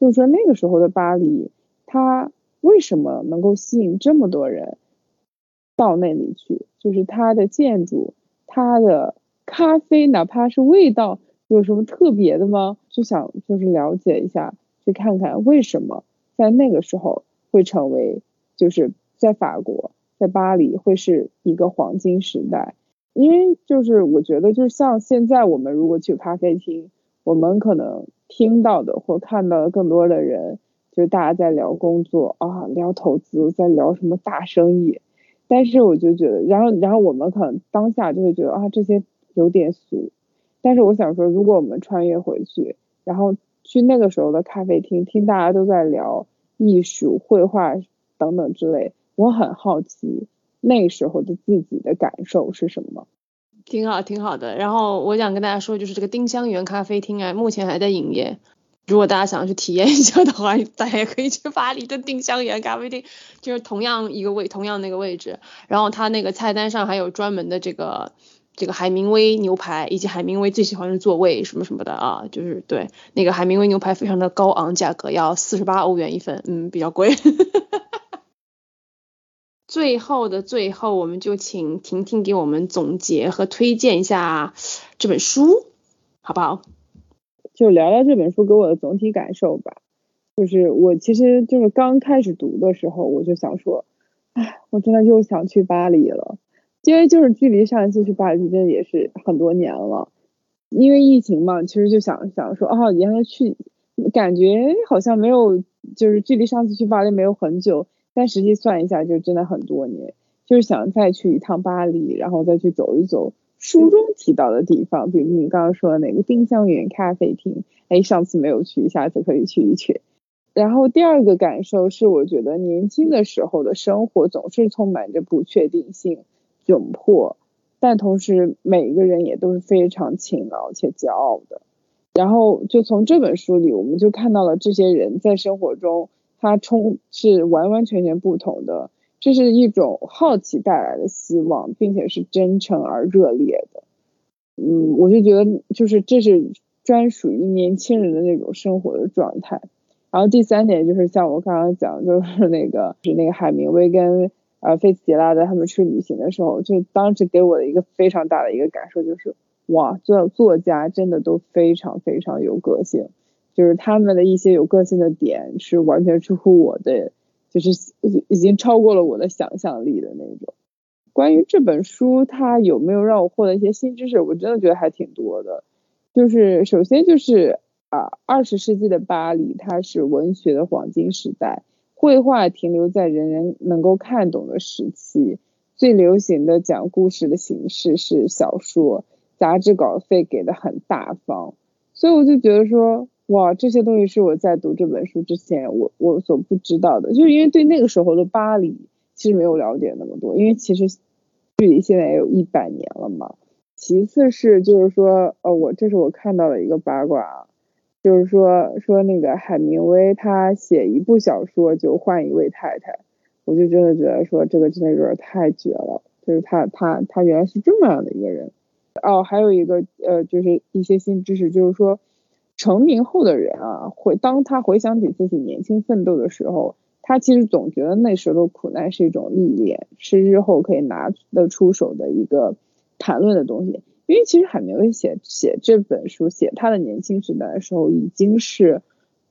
就是说那个时候的巴黎，它为什么能够吸引这么多人到那里去？就是它的建筑，它的咖啡，哪怕是味道。有什么特别的吗？就想就是了解一下，去看看为什么在那个时候会成为，就是在法国，在巴黎会是一个黄金时代。因为就是我觉得，就是像现在我们如果去咖啡厅，我们可能听到的或看到的更多的人，就是大家在聊工作啊，聊投资，在聊什么大生意。但是我就觉得，然后然后我们可能当下就会觉得啊，这些有点俗。但是我想说，如果我们穿越回去，然后去那个时候的咖啡厅，听大家都在聊艺术、绘画等等之类，我很好奇那时候的自己的感受是什么。挺好，挺好的。然后我想跟大家说，就是这个丁香园咖啡厅啊，目前还在营业。如果大家想要去体验一下的话，大家也可以去巴黎的丁香园咖啡厅，就是同样一个位，同样那个位置。然后它那个菜单上还有专门的这个。这个海明威牛排以及海明威最喜欢的座位什么什么的啊，就是对那个海明威牛排非常的高昂，价格要四十八欧元一份，嗯，比较贵。最后的最后，我们就请婷婷给我们总结和推荐一下这本书，好不好？就聊聊这本书给我的总体感受吧。就是我其实就是刚开始读的时候，我就想说，哎，我真的又想去巴黎了。因为就是距离上一次去巴黎真的也是很多年了，因为疫情嘛，其实就想想说哦，原来去，感觉好像没有，就是距离上次去巴黎没有很久，但实际算一下就真的很多年，就是想再去一趟巴黎，然后再去走一走，书中提到的地方，比如你刚刚说的那个丁香园咖啡厅，哎，上次没有去，下次可以去一去。然后第二个感受是，我觉得年轻的时候的生活总是充满着不确定性、窘迫，但同时每一个人也都是非常勤劳且骄傲的。然后就从这本书里，我们就看到了这些人在生活中，他充是完完全全不同的。这是一种好奇带来的希望，并且是真诚而热烈的。嗯，我就觉得就是这是专属于年轻人的那种生活的状态。然后第三点就是像我刚刚讲，就是那个是那个海明威跟呃菲茨杰拉德他们去旅行的时候，就当时给我的一个非常大的一个感受就是。哇，作作家真的都非常非常有个性，就是他们的一些有个性的点是完全出乎我的，就是已经超过了我的想象力的那种。关于这本书，它有没有让我获得一些新知识？我真的觉得还挺多的。就是首先就是啊，二十世纪的巴黎，它是文学的黄金时代，绘画停留在人人能够看懂的时期，最流行的讲故事的形式是小说。杂志稿费给的很大方，所以我就觉得说，哇，这些东西是我在读这本书之前我我所不知道的，就是因为对那个时候的巴黎其实没有了解那么多，因为其实距离现在也有一百年了嘛。其次是就是说，呃，我这是我看到的一个八卦啊，就是说说那个海明威他写一部小说就换一位太太，我就真的觉得说这个真的有点太绝了，就是他他他原来是这么样的一个人。哦，还有一个呃，就是一些新知识，就是说，成名后的人啊，会当他回想起自己年轻奋斗的时候，他其实总觉得那时候的苦难是一种历练，是日后可以拿得出手的一个谈论的东西。因为其实海明威写写这本书，写他的年轻时代的时候，已经是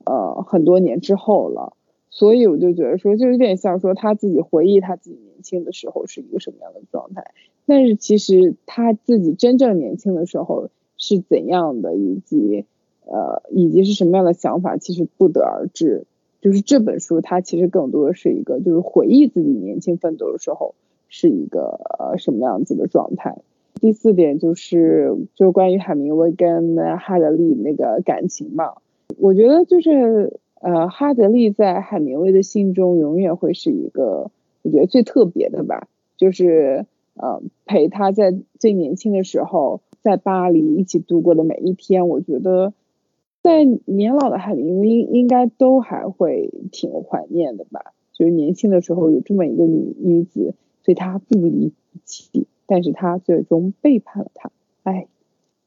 呃很多年之后了，所以我就觉得说，就有点像说他自己回忆他自己年轻的时候是一个什么样的状态。但是其实他自己真正年轻的时候是怎样的，以及呃以及是什么样的想法，其实不得而知。就是这本书它其实更多的是一个，就是回忆自己年轻奋斗的时候是一个呃什么样子的状态。第四点就是就关于海明威跟哈德利那个感情嘛，我觉得就是呃哈德利在海明威的心中永远会是一个我觉得最特别的吧，就是。呃，陪他在最年轻的时候在巴黎一起度过的每一天，我觉得在年老的海明威应该都还会挺怀念的吧。就是年轻的时候有这么一个女女子对他不离不弃，但是他最终背叛了他。哎，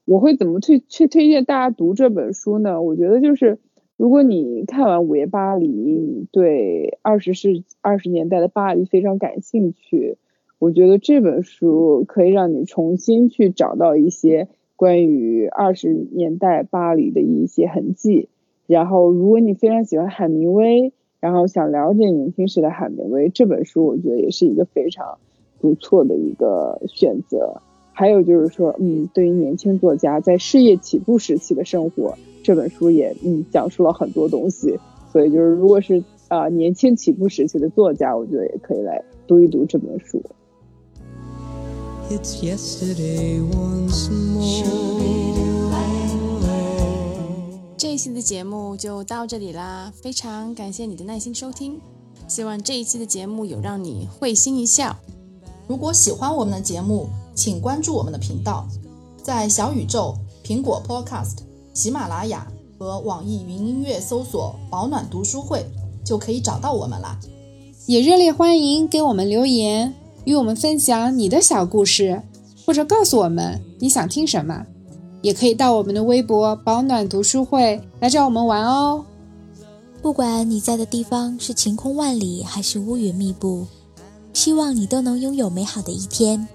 我会怎么推去推荐大家读这本书呢？我觉得就是如果你看完《午夜巴黎》，你对二十世二十年代的巴黎非常感兴趣。我觉得这本书可以让你重新去找到一些关于二十年代巴黎的一些痕迹。然后，如果你非常喜欢海明威，然后想了解年轻时的海明威，这本书我觉得也是一个非常不错的一个选择。还有就是说，嗯，对于年轻作家在事业起步时期的生活，这本书也嗯讲述了很多东西。所以就是，如果是啊年轻起步时期的作家，我觉得也可以来读一读这本书。It's yesterday once more. 这一期的节目就到这里啦，非常感谢你的耐心收听，希望这一期的节目有让你会心一笑。如果喜欢我们的节目，请关注我们的频道，在小宇宙、苹果 Podcast、喜马拉雅和网易云音乐搜索“保暖读书会”就可以找到我们啦。也热烈欢迎给我们留言。与我们分享你的小故事，或者告诉我们你想听什么，也可以到我们的微博“保暖读书会”来找我们玩哦。不管你在的地方是晴空万里还是乌云密布，希望你都能拥有美好的一天。